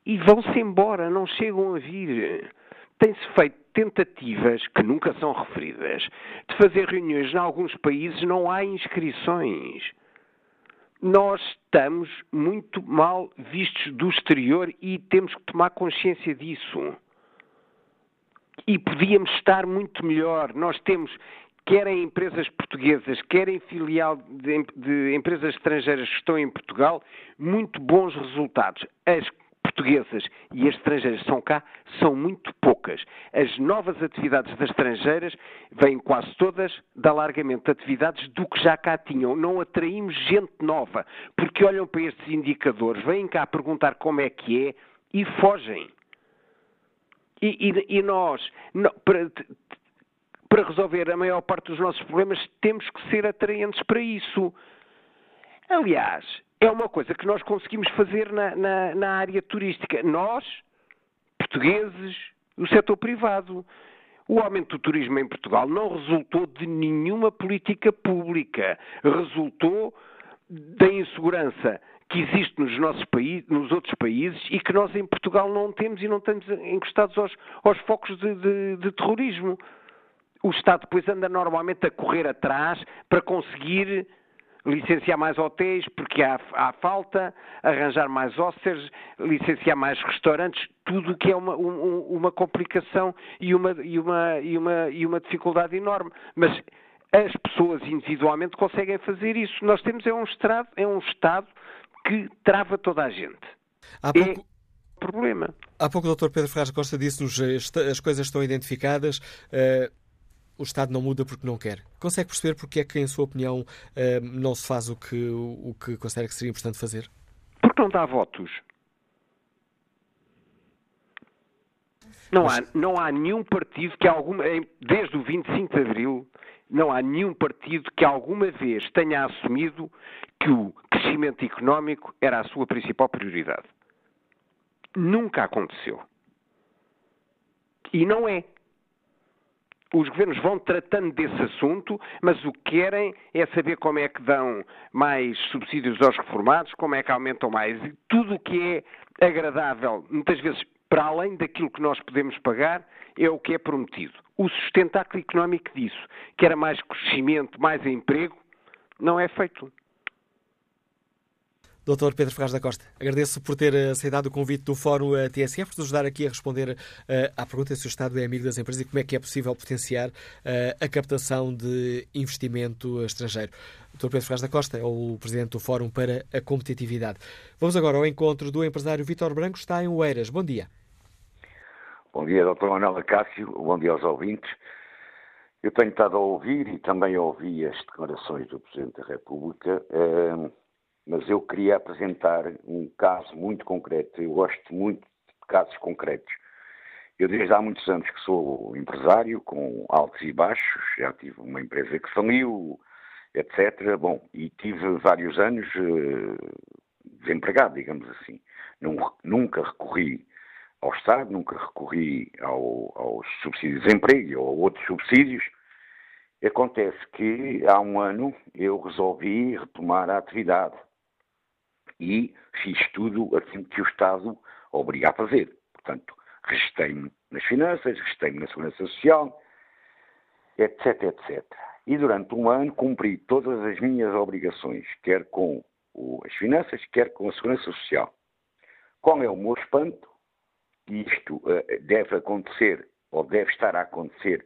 E vão-se embora, não chegam a vir. Tem-se feito tentativas, que nunca são referidas, de fazer reuniões em alguns países, não há inscrições. Nós estamos muito mal vistos do exterior e temos que tomar consciência disso e podíamos estar muito melhor. Nós temos, quer em empresas portuguesas, quer em filial de, de empresas estrangeiras que estão em Portugal, muito bons resultados. As portuguesas e as estrangeiras são cá são muito poucas. As novas atividades das estrangeiras vêm quase todas de alargamento de atividades do que já cá tinham. Não atraímos gente nova, porque olham para estes indicadores, vêm cá perguntar como é que é e fogem. E, e, e nós, para, para resolver a maior parte dos nossos problemas, temos que ser atraentes para isso. Aliás, é uma coisa que nós conseguimos fazer na, na, na área turística. Nós, portugueses, o setor privado. O aumento do turismo em Portugal não resultou de nenhuma política pública. Resultou da insegurança que existe nos nossos países, nos outros países e que nós em Portugal não temos e não estamos encostados aos, aos focos de, de, de terrorismo. O Estado depois anda normalmente a correr atrás para conseguir licenciar mais hotéis porque há, há falta, arranjar mais hóspedes, licenciar mais restaurantes, tudo o que é uma, um, uma complicação e uma, e, uma, e, uma, e uma dificuldade enorme. Mas as pessoas individualmente conseguem fazer isso. Nós temos é um Estado, é um Estado que trava toda a gente. Há pouco... É problema. Há pouco o Dr. Pedro Ferraz Costa disse-nos eh, as coisas estão identificadas, uh, o Estado não muda porque não quer. Consegue perceber porque é que, em sua opinião, uh, não se faz o que, o que considera que seria importante fazer? Porque não dá votos. Não, Mas... há, não há nenhum partido que alguma, desde o 25 de Abril, não há nenhum partido que alguma vez tenha assumido que o crescimento económico era a sua principal prioridade. Nunca aconteceu. E não é. os governos vão tratando desse assunto, mas o que querem é saber como é que dão mais subsídios aos reformados, como é que aumentam mais. E tudo o que é agradável, muitas vezes para além daquilo que nós podemos pagar, é o que é prometido. O sustentáculo económico disso, que era mais crescimento, mais emprego, não é feito. Doutor Pedro Ferraz da Costa, agradeço por ter eh, aceitado o convite do Fórum eh, TSF, por nos ajudar aqui a responder uh, à pergunta se o Estado é amigo das empresas e como é que é possível potenciar uh, a captação de investimento estrangeiro. Dr. Pedro Ferraz da Costa é o Presidente do Fórum para a Competitividade. Vamos agora ao encontro do empresário Vítor Branco, está em Oeiras. Bom dia. Bom dia, Dr. Manuel Cássio. Bom dia aos ouvintes. Eu tenho estado a ouvir e também ouvi as declarações do Presidente da República. Uh, mas eu queria apresentar um caso muito concreto. Eu gosto muito de casos concretos. Eu desde há muitos anos que sou empresário, com altos e baixos, já tive uma empresa que faliu, etc. Bom, e tive vários anos uh, desempregado, digamos assim. Nunca recorri ao Estado, nunca recorri ao, aos subsídios de desemprego ou a outros subsídios. Acontece que há um ano eu resolvi retomar a atividade e fiz tudo aquilo que o Estado obriga a fazer. Portanto, registrei-me nas finanças, registrei-me na Segurança Social, etc, etc. E durante um ano cumpri todas as minhas obrigações, quer com as finanças, quer com a Segurança Social. Qual é o meu espanto? Isto uh, deve acontecer, ou deve estar a acontecer,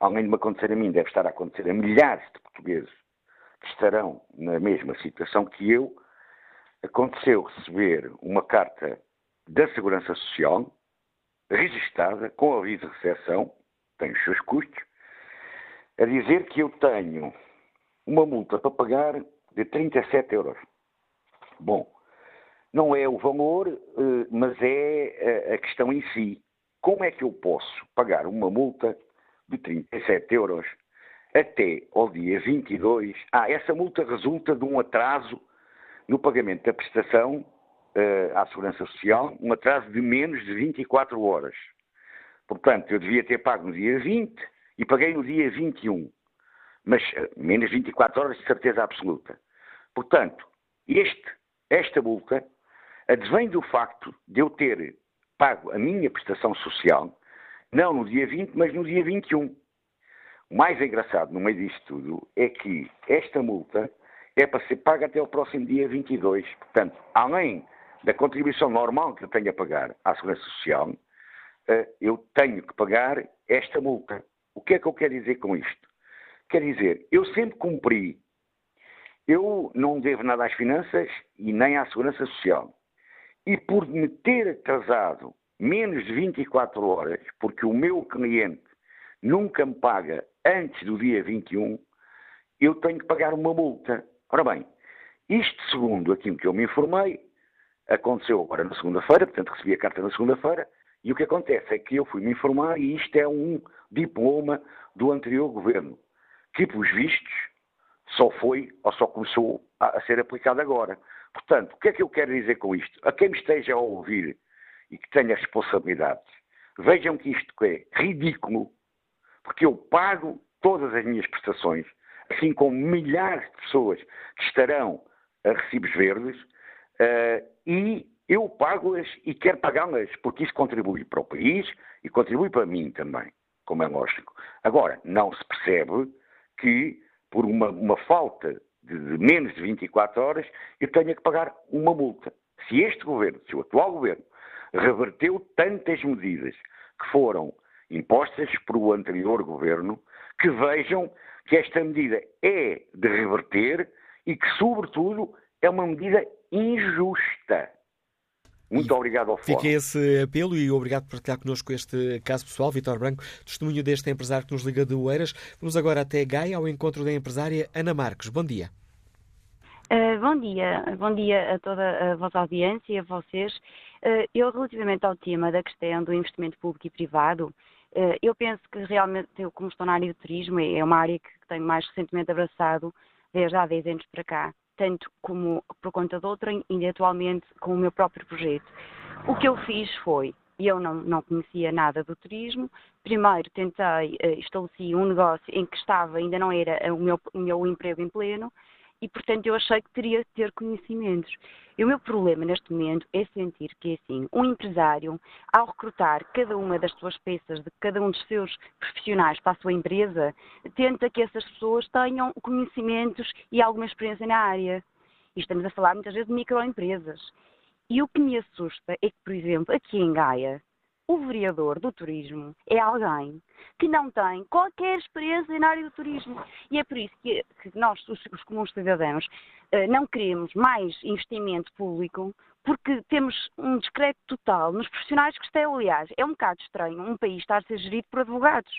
além de me acontecer a mim, deve estar a acontecer a milhares de portugueses que estarão na mesma situação que eu, aconteceu receber uma carta da Segurança Social, registada, com aviso de recepção, tem os seus custos, a dizer que eu tenho uma multa para pagar de 37 euros. Bom, não é o valor, eh, mas é a questão em si. Como é que eu posso pagar uma multa de 37 euros até ao dia 22? Ah, essa multa resulta de um atraso no pagamento da prestação uh, à Segurança Social, um atraso de menos de 24 horas. Portanto, eu devia ter pago no dia 20 e paguei no dia 21. Mas menos 24 horas de certeza absoluta. Portanto, este, esta multa advém do facto de eu ter pago a minha prestação social, não no dia 20, mas no dia 21. O mais engraçado no meio disto tudo é que esta multa é para ser paga até o próximo dia 22. Portanto, além da contribuição normal que eu tenho a pagar à Segurança Social, eh, eu tenho que pagar esta multa. O que é que eu quero dizer com isto? Quer dizer, eu sempre cumpri. Eu não devo nada às finanças e nem à Segurança Social. E por me ter atrasado menos de 24 horas, porque o meu cliente nunca me paga antes do dia 21, eu tenho que pagar uma multa. Ora bem, isto segundo aquilo que eu me informei, aconteceu agora na segunda-feira, portanto recebi a carta na segunda-feira, e o que acontece é que eu fui me informar e isto é um diploma do anterior governo, que, pelos vistos, só foi ou só começou a, a, ser aplicado agora. Portanto, o que é que eu quero dizer com isto? A quem me esteja a ouvir e que tenha responsabilidades, vejam que isto é ridículo, porque eu pago todas as minhas prestações, assim como milhares de pessoas que estarão a recibos verdes, uh, e eu pago-as e quero pagá-las, porque isso contribui para o país e contribui para mim também, como é lógico. Agora, não se percebe que, por uma, uma falta de, de, menos de 24 horas, eu tenha que pagar uma multa. Se este governo, se o atual governo, reverteu tantas medidas que foram impostas por o anterior governo, que vejam que esta medida é de reverter e que, sobretudo, é uma medida injusta. Muito e obrigado ao Fórum. Fica esse apelo e obrigado por partilhar connosco este caso pessoal, Vitor Branco, testemunho deste empresário que nos liga de Oeiras. Vamos agora até Gaia, ao encontro da empresária Ana Marques. Bom dia. Uh, bom dia, bom dia a toda a vossa audiência e a vocês. Uh, eu, relativamente ao tema da questão do investimento público e privado, uh, eu penso que realmente, eu, como estou na área do turismo, é uma área que tenho mais recentemente abraçado desde há 10 anos para cá, tanto como por conta de outra, e atualmente com o meu próprio projeto. O que eu fiz foi eu não, não conhecia nada do turismo. Primeiro tentei, uh, estabeleci um negócio em que estava, ainda não era o meu, o meu emprego em pleno, e portanto eu achei que teria que ter conhecimentos. E o meu problema neste momento é sentir que assim, um empresário, ao recrutar cada uma das suas peças, de cada um dos seus profissionais para a sua empresa, tenta que essas pessoas tenham conhecimentos e alguma experiência na área. E estamos a falar muitas vezes de microempresas. E o que me assusta é que, por exemplo, aqui em Gaia, o vereador do turismo é alguém que não tem qualquer experiência na área do turismo. E é por isso que, nós, os, comuns cidadãos, eh, não queremos mais investimento público, porque temos um discreto total nos profissionais que estão, aliás, é um bocado estranho um país estar a ser gerido por advogados.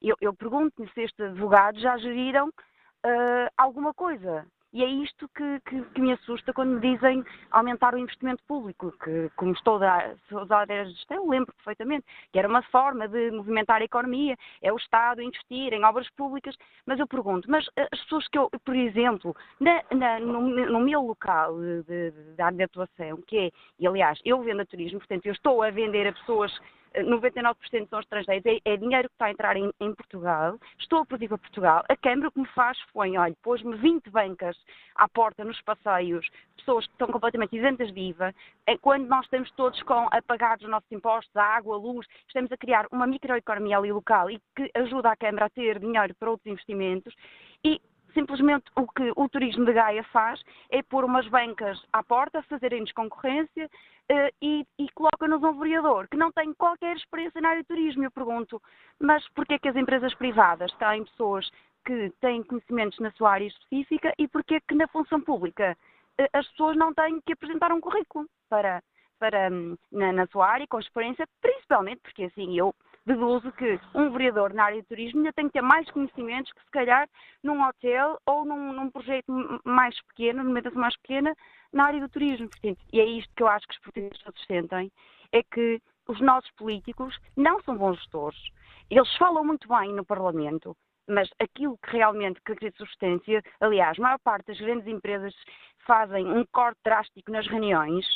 Eu, eu pergunto-me se estes advogados já geriram uh, alguma coisa. E é isto que, que, que, me assusta quando me dizem aumentar o investimento público, que, como estou da, da área de gestão, lembro perfeitamente que era uma forma de movimentar a economia, é o Estado investir em obras públicas, mas eu pergunto, mas eh, as pessoas que eu, por exemplo, na, na, no, no, meu local de, de, de de atuação, que é, e aliás, eu vendo a turismo, portanto, eu estou a vender a pessoas 99% são estrangeiros, é, é, dinheiro que está a entrar em, em, Portugal, estou a pedir para Portugal, a Câmara o que me faz foi, olha, pôs-me 20 bancas à porta nos passeios, pessoas que estão completamente isentas de IVA, é quando nós estamos todos com a pagar os nossos impostos, a água, a luz, estamos a criar uma microeconomia ali local e que ajuda a Câmara a ter dinheiro para outros investimentos. E simplesmente o que o turismo de Gaia faz é pôr umas bancas à porta, fazerem-nos concorrência uh, e, e coloca-nos um vereador que não tem qualquer experiência na área de turismo. Eu pergunto, mas porquê que as empresas privadas têm pessoas que têm conhecimentos na sua área específica e porquê que na função pública uh, as pessoas não têm que apresentar um currículo para, para um, na, na sua área com experiência, principalmente porque assim eu deduzo que um vereador na área de turismo ainda tem que ter mais conhecimentos que, se calhar, num hotel ou num, num projeto mais pequeno, numa empresa mais pequena, na área do turismo. Portanto, e é isto que eu acho que os portugueses todos sentem, é que os nossos políticos não são bons gestores. Eles falam muito bem no Parlamento, mas aquilo que realmente caracteriza substância, aliás, a maior parte das grandes empresas fazem um corte drástico nas reuniões,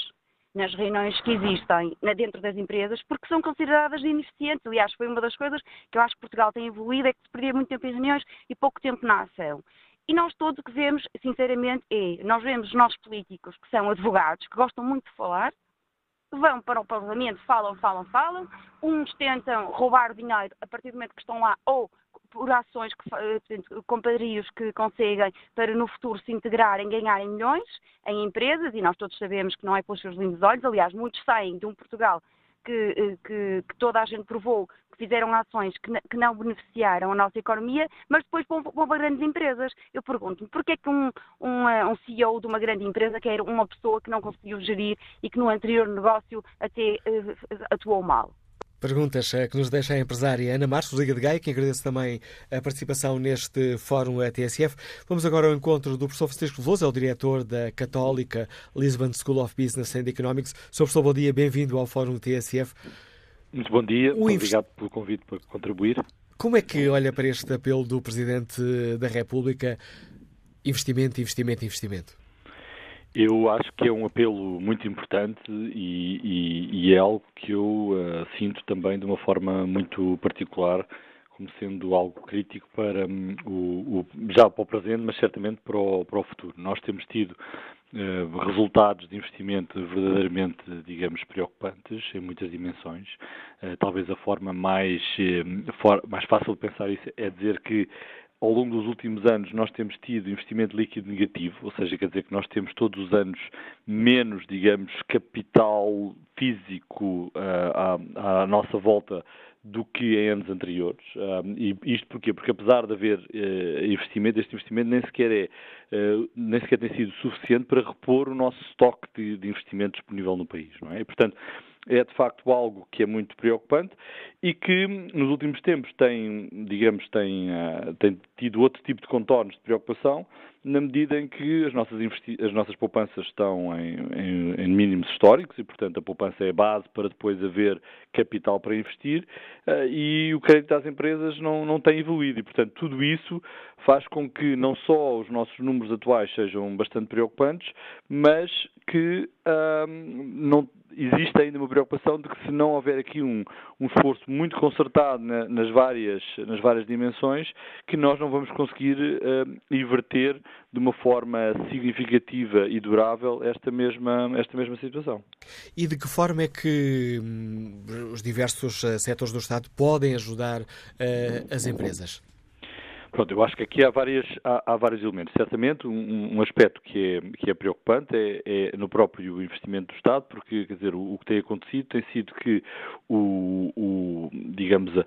nas reuniões que existem dentro das empresas, porque são consideradas ineficientes. Aliás, foi uma das coisas que eu acho que Portugal tem evoluído, é que se perdia muito tempo em reuniões e pouco tempo na ação. E nós todos o que vemos, sinceramente, é, nós vemos os nossos políticos que são advogados, que gostam muito de falar, vão para o Parlamento, falam, falam, falam, uns tentam roubar o dinheiro a partir do momento que estão lá, ou por ações, que, portanto, compadrios que conseguem para no futuro se integrarem, ganharem milhões em empresas, e nós todos sabemos que não é pelos seus lindos olhos, aliás, muitos saem de um Portugal que, eh, que, que, toda a gente provou que fizeram ações que, que, não beneficiaram a nossa economia, mas depois vão, vão para grandes empresas. Eu pergunto-me, porquê é que um, um, eh, um, CEO de uma grande empresa quer uma pessoa que não conseguiu gerir e que no anterior negócio até uh, atuou mal? Perguntas eh, que nos deixa a empresária Ana Marcos, Liga de Gaia, que agradeço também a participação neste Fórum TSF. Vamos agora ao encontro do professor Francisco Veloso, é o diretor da Católica Lisbon School of Business and Economics. Sr. professor, bom dia, bem-vindo ao Fórum TSF. Muito bom dia, o obrigado invest... pelo convite para contribuir. Como é que olha para este apelo do Presidente da República? Investimento, investimento, investimento. Eu acho que é um apelo muito importante e, e, e é algo que eu uh, sinto também de uma forma muito particular como sendo algo crítico para um, o, o, já para o presente, mas certamente para o, para o futuro. Nós temos tido uh, resultados de investimento verdadeiramente, digamos, preocupantes em muitas dimensões. Uh, talvez a forma mais, for, mais fácil de pensar isso é dizer que ao longo dos últimos anos nós temos tido investimento líquido negativo, ou seja, quer dizer que nós temos todos os anos menos, digamos, capital físico uh, à, à, nossa volta do que em anos anteriores. Uh, e isto porquê? Porque apesar de haver uh, investimento, este investimento nem sequer, é, nem sequer tem sido suficiente para repor o nosso estoque de, de investimento disponível no país. Não é? E, portanto, é de facto algo que é muito preocupante e que nos últimos tempos tem, digamos, tem, uh, tem tido outro tipo de contornos de preocupação na medida em que as nossas, as nossas poupanças estão em, em, em, mínimos históricos e, portanto, a poupança é a base para depois haver capital para investir uh, e o crédito às empresas não, não tem evoluído. E, portanto, tudo isso faz com que não só os nossos números atuais sejam bastante preocupantes, mas que não existe ainda uma preocupação de que se não houver aqui um, um esforço muito concertado na, nas, várias, nas várias dimensões, que nós não vamos conseguir uh, inverter de uma forma significativa e durável esta mesma, esta mesma situação. E de que forma é que hum, os diversos uh, setores do Estado podem ajudar uh, as empresas? Pronto, eu acho que aqui há, várias, há, há vários elementos. Certamente, um, um, aspecto que é, que é preocupante é, é, no próprio investimento do Estado, porque, quer dizer, o, o que tem acontecido tem sido que o, o digamos, a,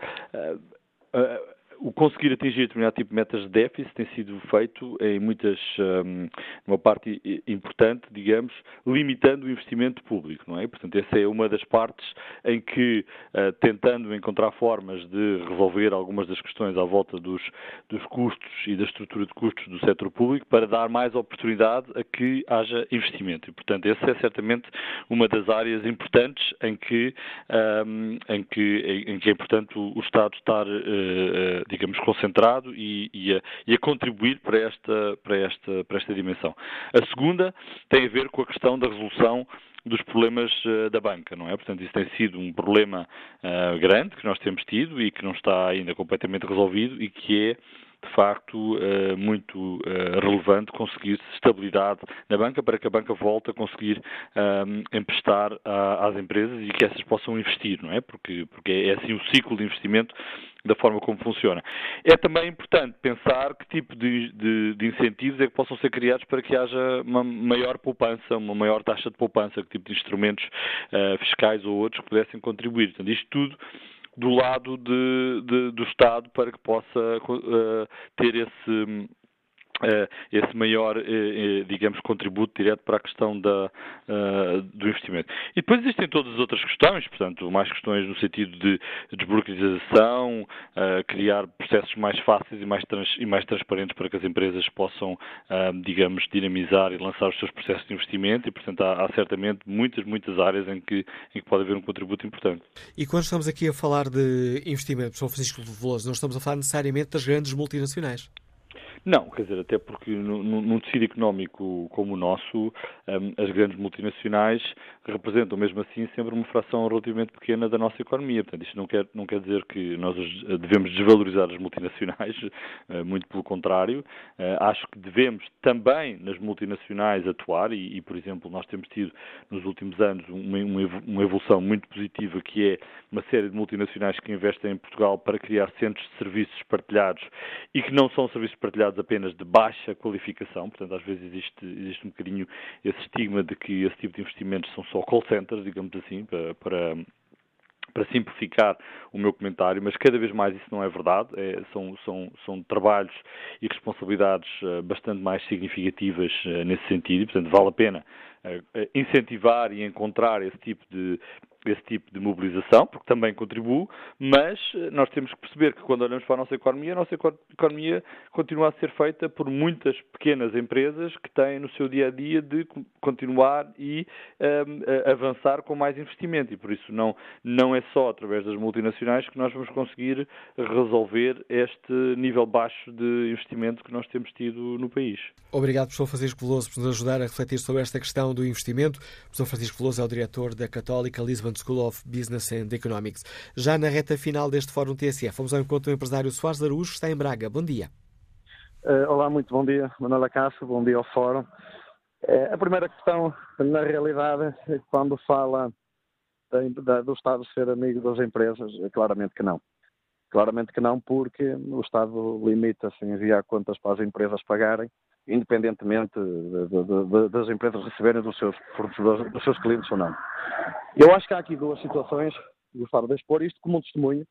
a, o conseguir atingir determinado tipo de metas de déficit tem sido feito em muitas, um, uma parte importante, digamos, limitando o investimento público, não é? Portanto, essa é uma das partes em que, uh, tentando encontrar formas de resolver algumas das questões à volta dos, dos custos e da estrutura de custos do setor público, para dar mais oportunidade a que haja investimento. E, portanto, essa é certamente uma das áreas importantes em que, um, em que, em, que é importante o, Estado estar uh, digamos, concentrado e, e, a, e, a, contribuir para esta, para, esta, para esta dimensão. A segunda tem a ver com a questão da resolução dos problemas uh, da banca, não é? Portanto, isso tem sido um problema uh, grande que nós temos tido e que não está ainda completamente resolvido e que é de facto eh, muito eh, relevante conseguir estabilidade na banca para que a banca volte a conseguir eh, emprestar às empresas e que essas possam investir, não é? Porque, porque é assim o ciclo de investimento da forma como funciona. É também importante pensar que tipo de, de, de, incentivos é que possam ser criados para que haja uma maior poupança, uma maior taxa de poupança, que tipo de instrumentos uh, fiscais ou outros que pudessem contribuir. Portanto, isto tudo do lado de, de, do Estado para que possa uh, ter esse esse maior, eh, eh, digamos, contributo direto para a questão da, do investimento. E depois existem todas as outras questões, portanto, mais questões no sentido de desburocratização, criar processos mais fáceis e mais, trans, e mais transparentes para que as empresas possam, digamos, dinamizar e lançar os seus processos de investimento e, portanto, há, há certamente muitas, muitas áreas em que, em que pode haver um contributo importante. E quando estamos aqui a falar de investimento, São Francisco Veloso, não estamos a falar necessariamente das grandes multinacionais. Não, quer dizer, até porque num tecido económico como o nosso, um, as grandes multinacionais representam mesmo assim sempre uma fração relativamente pequena da nossa economia. Portanto, isto não quer, não quer dizer que nós devemos desvalorizar as multinacionais, uh, muito pelo contrário. Uh, acho que devemos também nas multinacionais atuar e, e, por exemplo, nós temos tido nos últimos anos uma evolução muito positiva que é uma série de multinacionais que investem em Portugal para criar centros de serviços partilhados e que não são serviços partilhados apenas de baixa qualificação, portanto, às vezes existe, existe um bocadinho esse estigma de que esse tipo de investimentos são só call centers, digamos assim, para, para para simplificar o meu comentário, mas cada vez mais isso não é verdade. É, são, são, são trabalhos e responsabilidades uh, bastante mais significativas uh, nesse sentido, e, portanto, vale a pena uh, incentivar e encontrar esse tipo de, esse tipo de mobilização, porque também contribui, mas eh, nós temos que perceber que quando olhamos para a nossa economia, a nossa economia continua a ser feita por muitas pequenas empresas que têm no seu dia a dia de continuar e um, ehm, avançar com mais investimento. E por isso não, não é só através das multinacionais que nós vamos conseguir resolver este nível baixo de investimento que nós temos tido no país. Obrigado, professor Francisco Veloso, por nos ajudar a refletir sobre esta questão do investimento. O professor Francisco Veloso é o diretor da Católica School of Business and Economics. Já na reta final deste Fórum TSF, vamos ao encontro do empresário Soares Araújo, que está em Braga. Bom dia. Uh, olá, muito bom dia. Manuela Cássio, bom dia ao Fórum. Uh, a primeira questão, na realidade, é quando fala do Estado ser amigo das empresas, é claramente que não. Claramente que não, porque o Estado limita-se em enviar contas para as empresas pagarem independentemente de, de, de, das empresas receberem dos seus fornecedores, dos seus clientes ou não. Eu acho que há aqui duas situações, gostava de expor isto como um testemunho,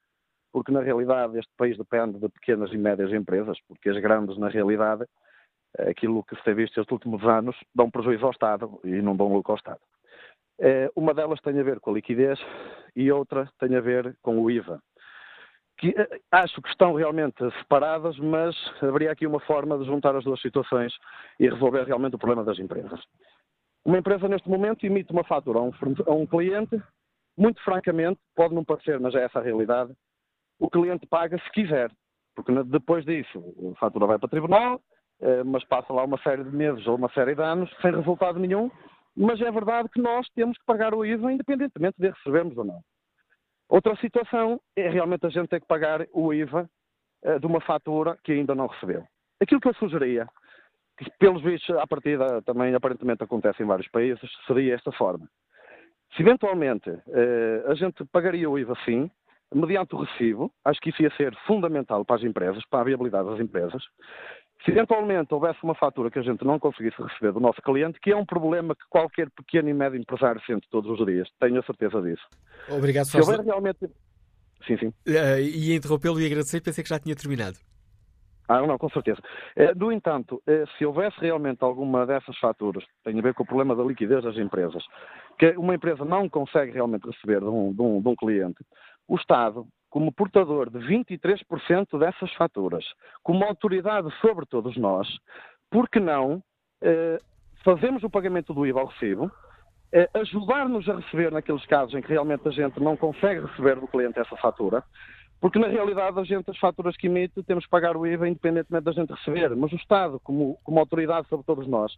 porque na realidade este país depende de pequenas e médias empresas, porque as grandes, na realidade, aquilo que se tem visto estes últimos anos, dão prejuízo ao Estado e não dão lucro ao Estado. Eh, uma delas tem a ver com a liquidez e outra tem a ver com o IVA que eh, acho que estão realmente separadas, mas haveria aqui uma forma de juntar as duas situações e resolver realmente o problema das empresas. Uma empresa, neste momento, emite uma fatura a um, a um cliente, muito francamente, pode não parecer, mas é essa a realidade, o cliente paga se quiser, porque depois disso a fatura vai para o tribunal, eh, mas passa lá uma série de meses ou uma série de anos sem resultado nenhum, mas é verdade que nós temos que pagar o IVA independentemente de recebermos ou não. Outra situação é realmente a gente ter que pagar o IVA uh, de uma fatura que ainda não recebeu. Aquilo que eu sugeria, que pelos vistos à partida também aparentemente acontece em vários países, seria esta forma. Se eventualmente uh, a gente pagaria o IVA sim, mediante o recibo, acho que isso ia ser fundamental para as empresas, para a viabilidade das empresas, se eventualmente houvesse uma fatura que a gente não conseguisse receber do nosso cliente, que é um problema que qualquer pequeno e médio empresário sente todos os dias, tenho a certeza disso. Obrigado, Se houver realmente. Sim, sim. Uh, e interrompê-lo e agradecer, pensei que já tinha terminado. Ah, não, com certeza. Uh, no entanto, uh, se houvesse realmente alguma dessas faturas, tem a ver com o problema da liquidez das empresas, que uma empresa não consegue realmente receber de um, de um, de um cliente, o Estado como portador de 23% dessas faturas, como autoridade sobre todos nós, por que não eh, fazemos o pagamento do IVA ao recibo, eh, ajudar-nos a receber naqueles casos em que realmente a gente não consegue receber do cliente essa fatura, porque na realidade a gente, as faturas que emite, temos que pagar o IVA independentemente da gente receber, mas o Estado, como, como autoridade sobre todos nós,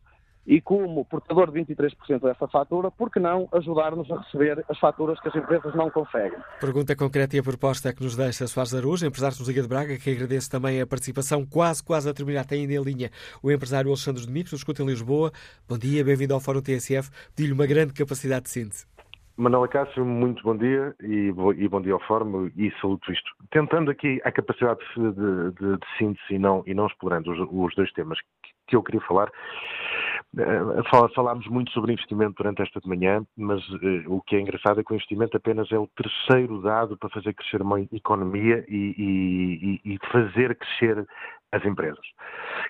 e como portador de 23% dessa fatura, por que não ajudar-nos a receber as faturas que as empresas não conseguem? Pergunta concreta e a proposta que nos deixa Soares Arujo, empresário de Liga de Braga, que agradece também a participação quase, quase a terminar, tem ainda em linha o empresário Alexandre Domingos, nos escuta em Lisboa. Bom dia, bem-vindo ao Fórum TSF, pedi-lhe uma grande capacidade de síntese. Manuela Cássio, muito bom dia e, e, bom dia ao Fórum e saludo isto. Tentando aqui a capacidade de, de, de, síntese e não, e não explorando os, os dois temas que, que eu queria falar, falámos muito sobre investimento durante esta manhã, mas uh, o que é engraçado é que o investimento apenas é o terceiro dado para fazer crescer uma economia e, e, e fazer crescer as empresas.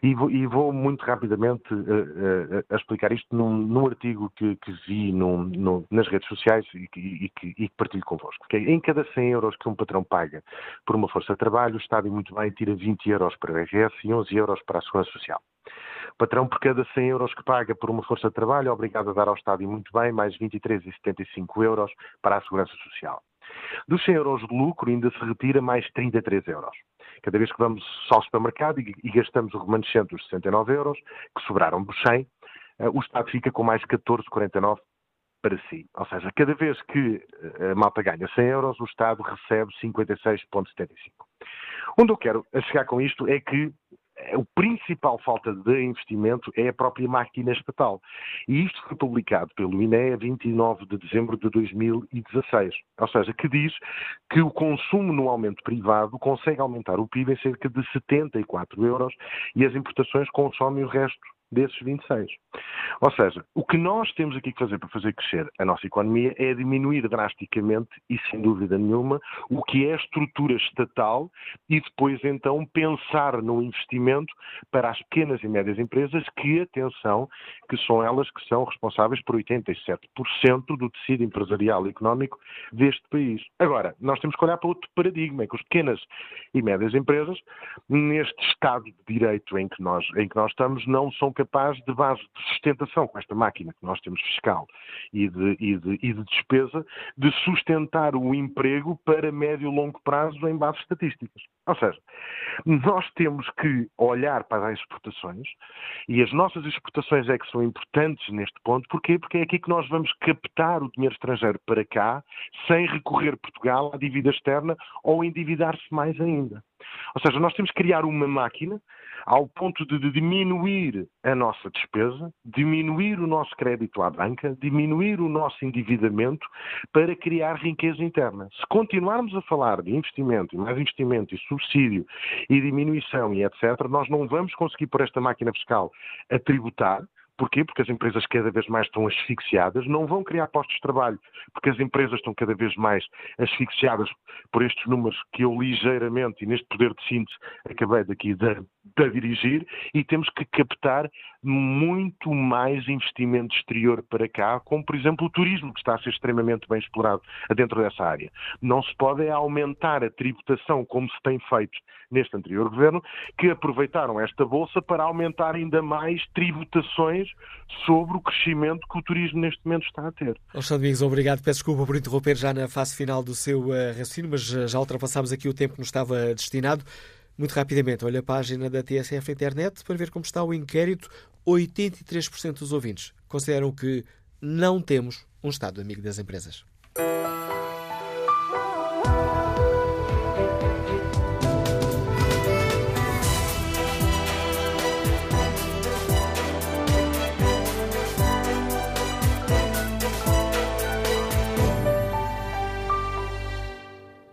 E vou, e vou muito rapidamente uh, uh, explicar isto num, num artigo que, que vi num, num, nas redes sociais e que, e que, partilho convosco. Que é, em cada 100 euros que um patrão paga por uma força de trabalho, o Estado, muito bem, tira 20 euros para o IRS e 11 euros para a Segurança Social. O patrão, por cada 100 euros que paga por uma força de trabalho, é obrigado a dar ao Estado, e muito bem, mais 23,75 euros para a Segurança Social. Dos 100 euros de lucro, ainda se retira mais 33 euros. Cada vez que vamos ao supermercado e, e gastamos o remanescente dos 69 euros, que sobraram dos 100, uh, o Estado fica com mais 14,49 para si. Ou seja, cada vez que eh, a malta ganha 100 euros, o Estado recebe 56,75. Onde eu quero chegar com isto é que a principal falta de investimento é a própria máquina estatal. E isto foi publicado pelo INE a 29 de dezembro de 2016. Ou seja, que diz que o consumo no aumento privado consegue aumentar o PIB em cerca de 74 euros e as importações consomem o resto desses 26. Ou seja, o que nós temos aqui que fazer para fazer crescer a nossa economia é diminuir drasticamente e sem dúvida nenhuma o que é a estrutura estatal e depois então pensar no investimento para as pequenas e médias empresas que, atenção, que são elas que são responsáveis por 87% do tecido empresarial e económico deste país. Agora, nós temos que olhar para outro paradigma, é que as pequenas e médias empresas, neste Estado de Direito em que nós, em que nós estamos, não são capaz de base de sustentação com esta máquina que nós temos fiscal e de, e de, e de despesa, de sustentar o emprego para médio e longo prazo em bases estatísticas. Ou seja, nós temos que olhar para as exportações e as nossas exportações é que são importantes neste ponto. Porquê? Porque é aqui que nós vamos captar o dinheiro estrangeiro para cá sem recorrer Portugal à dívida externa ou endividar-se mais ainda. Ou seja, nós temos que criar uma máquina ao ponto de diminuir a nossa despesa, diminuir o nosso crédito à banca, diminuir o nosso endividamento para criar riqueza interna. Se continuarmos a falar de investimento e mais investimento e subsídio e diminuição e etc., nós não vamos conseguir por esta máquina fiscal a tributar, Porquê? Porque as empresas cada vez mais estão asfixiadas, não vão criar postos de trabalho, porque as empresas estão cada vez mais asfixiadas por estes números que eu ligeiramente, e neste poder de síntese, acabei daqui de, de dirigir, e temos que captar muito mais investimento exterior para cá, como por exemplo o turismo, que está a ser extremamente bem explorado dentro dessa área. Não se pode é aumentar a tributação como se tem feito neste anterior governo, que aproveitaram esta bolsa para aumentar ainda mais tributações sobre o crescimento que o turismo neste momento está a ter. Alexandre Domingos, obrigado. Peço desculpa por interromper já na fase final do seu uh, raciocínio, mas já ultrapassámos aqui o tempo que nos estava destinado. Muito rapidamente, olha a página da TSF Internet para ver como está o inquérito. 83% dos ouvintes consideram que não temos um Estado amigo das empresas.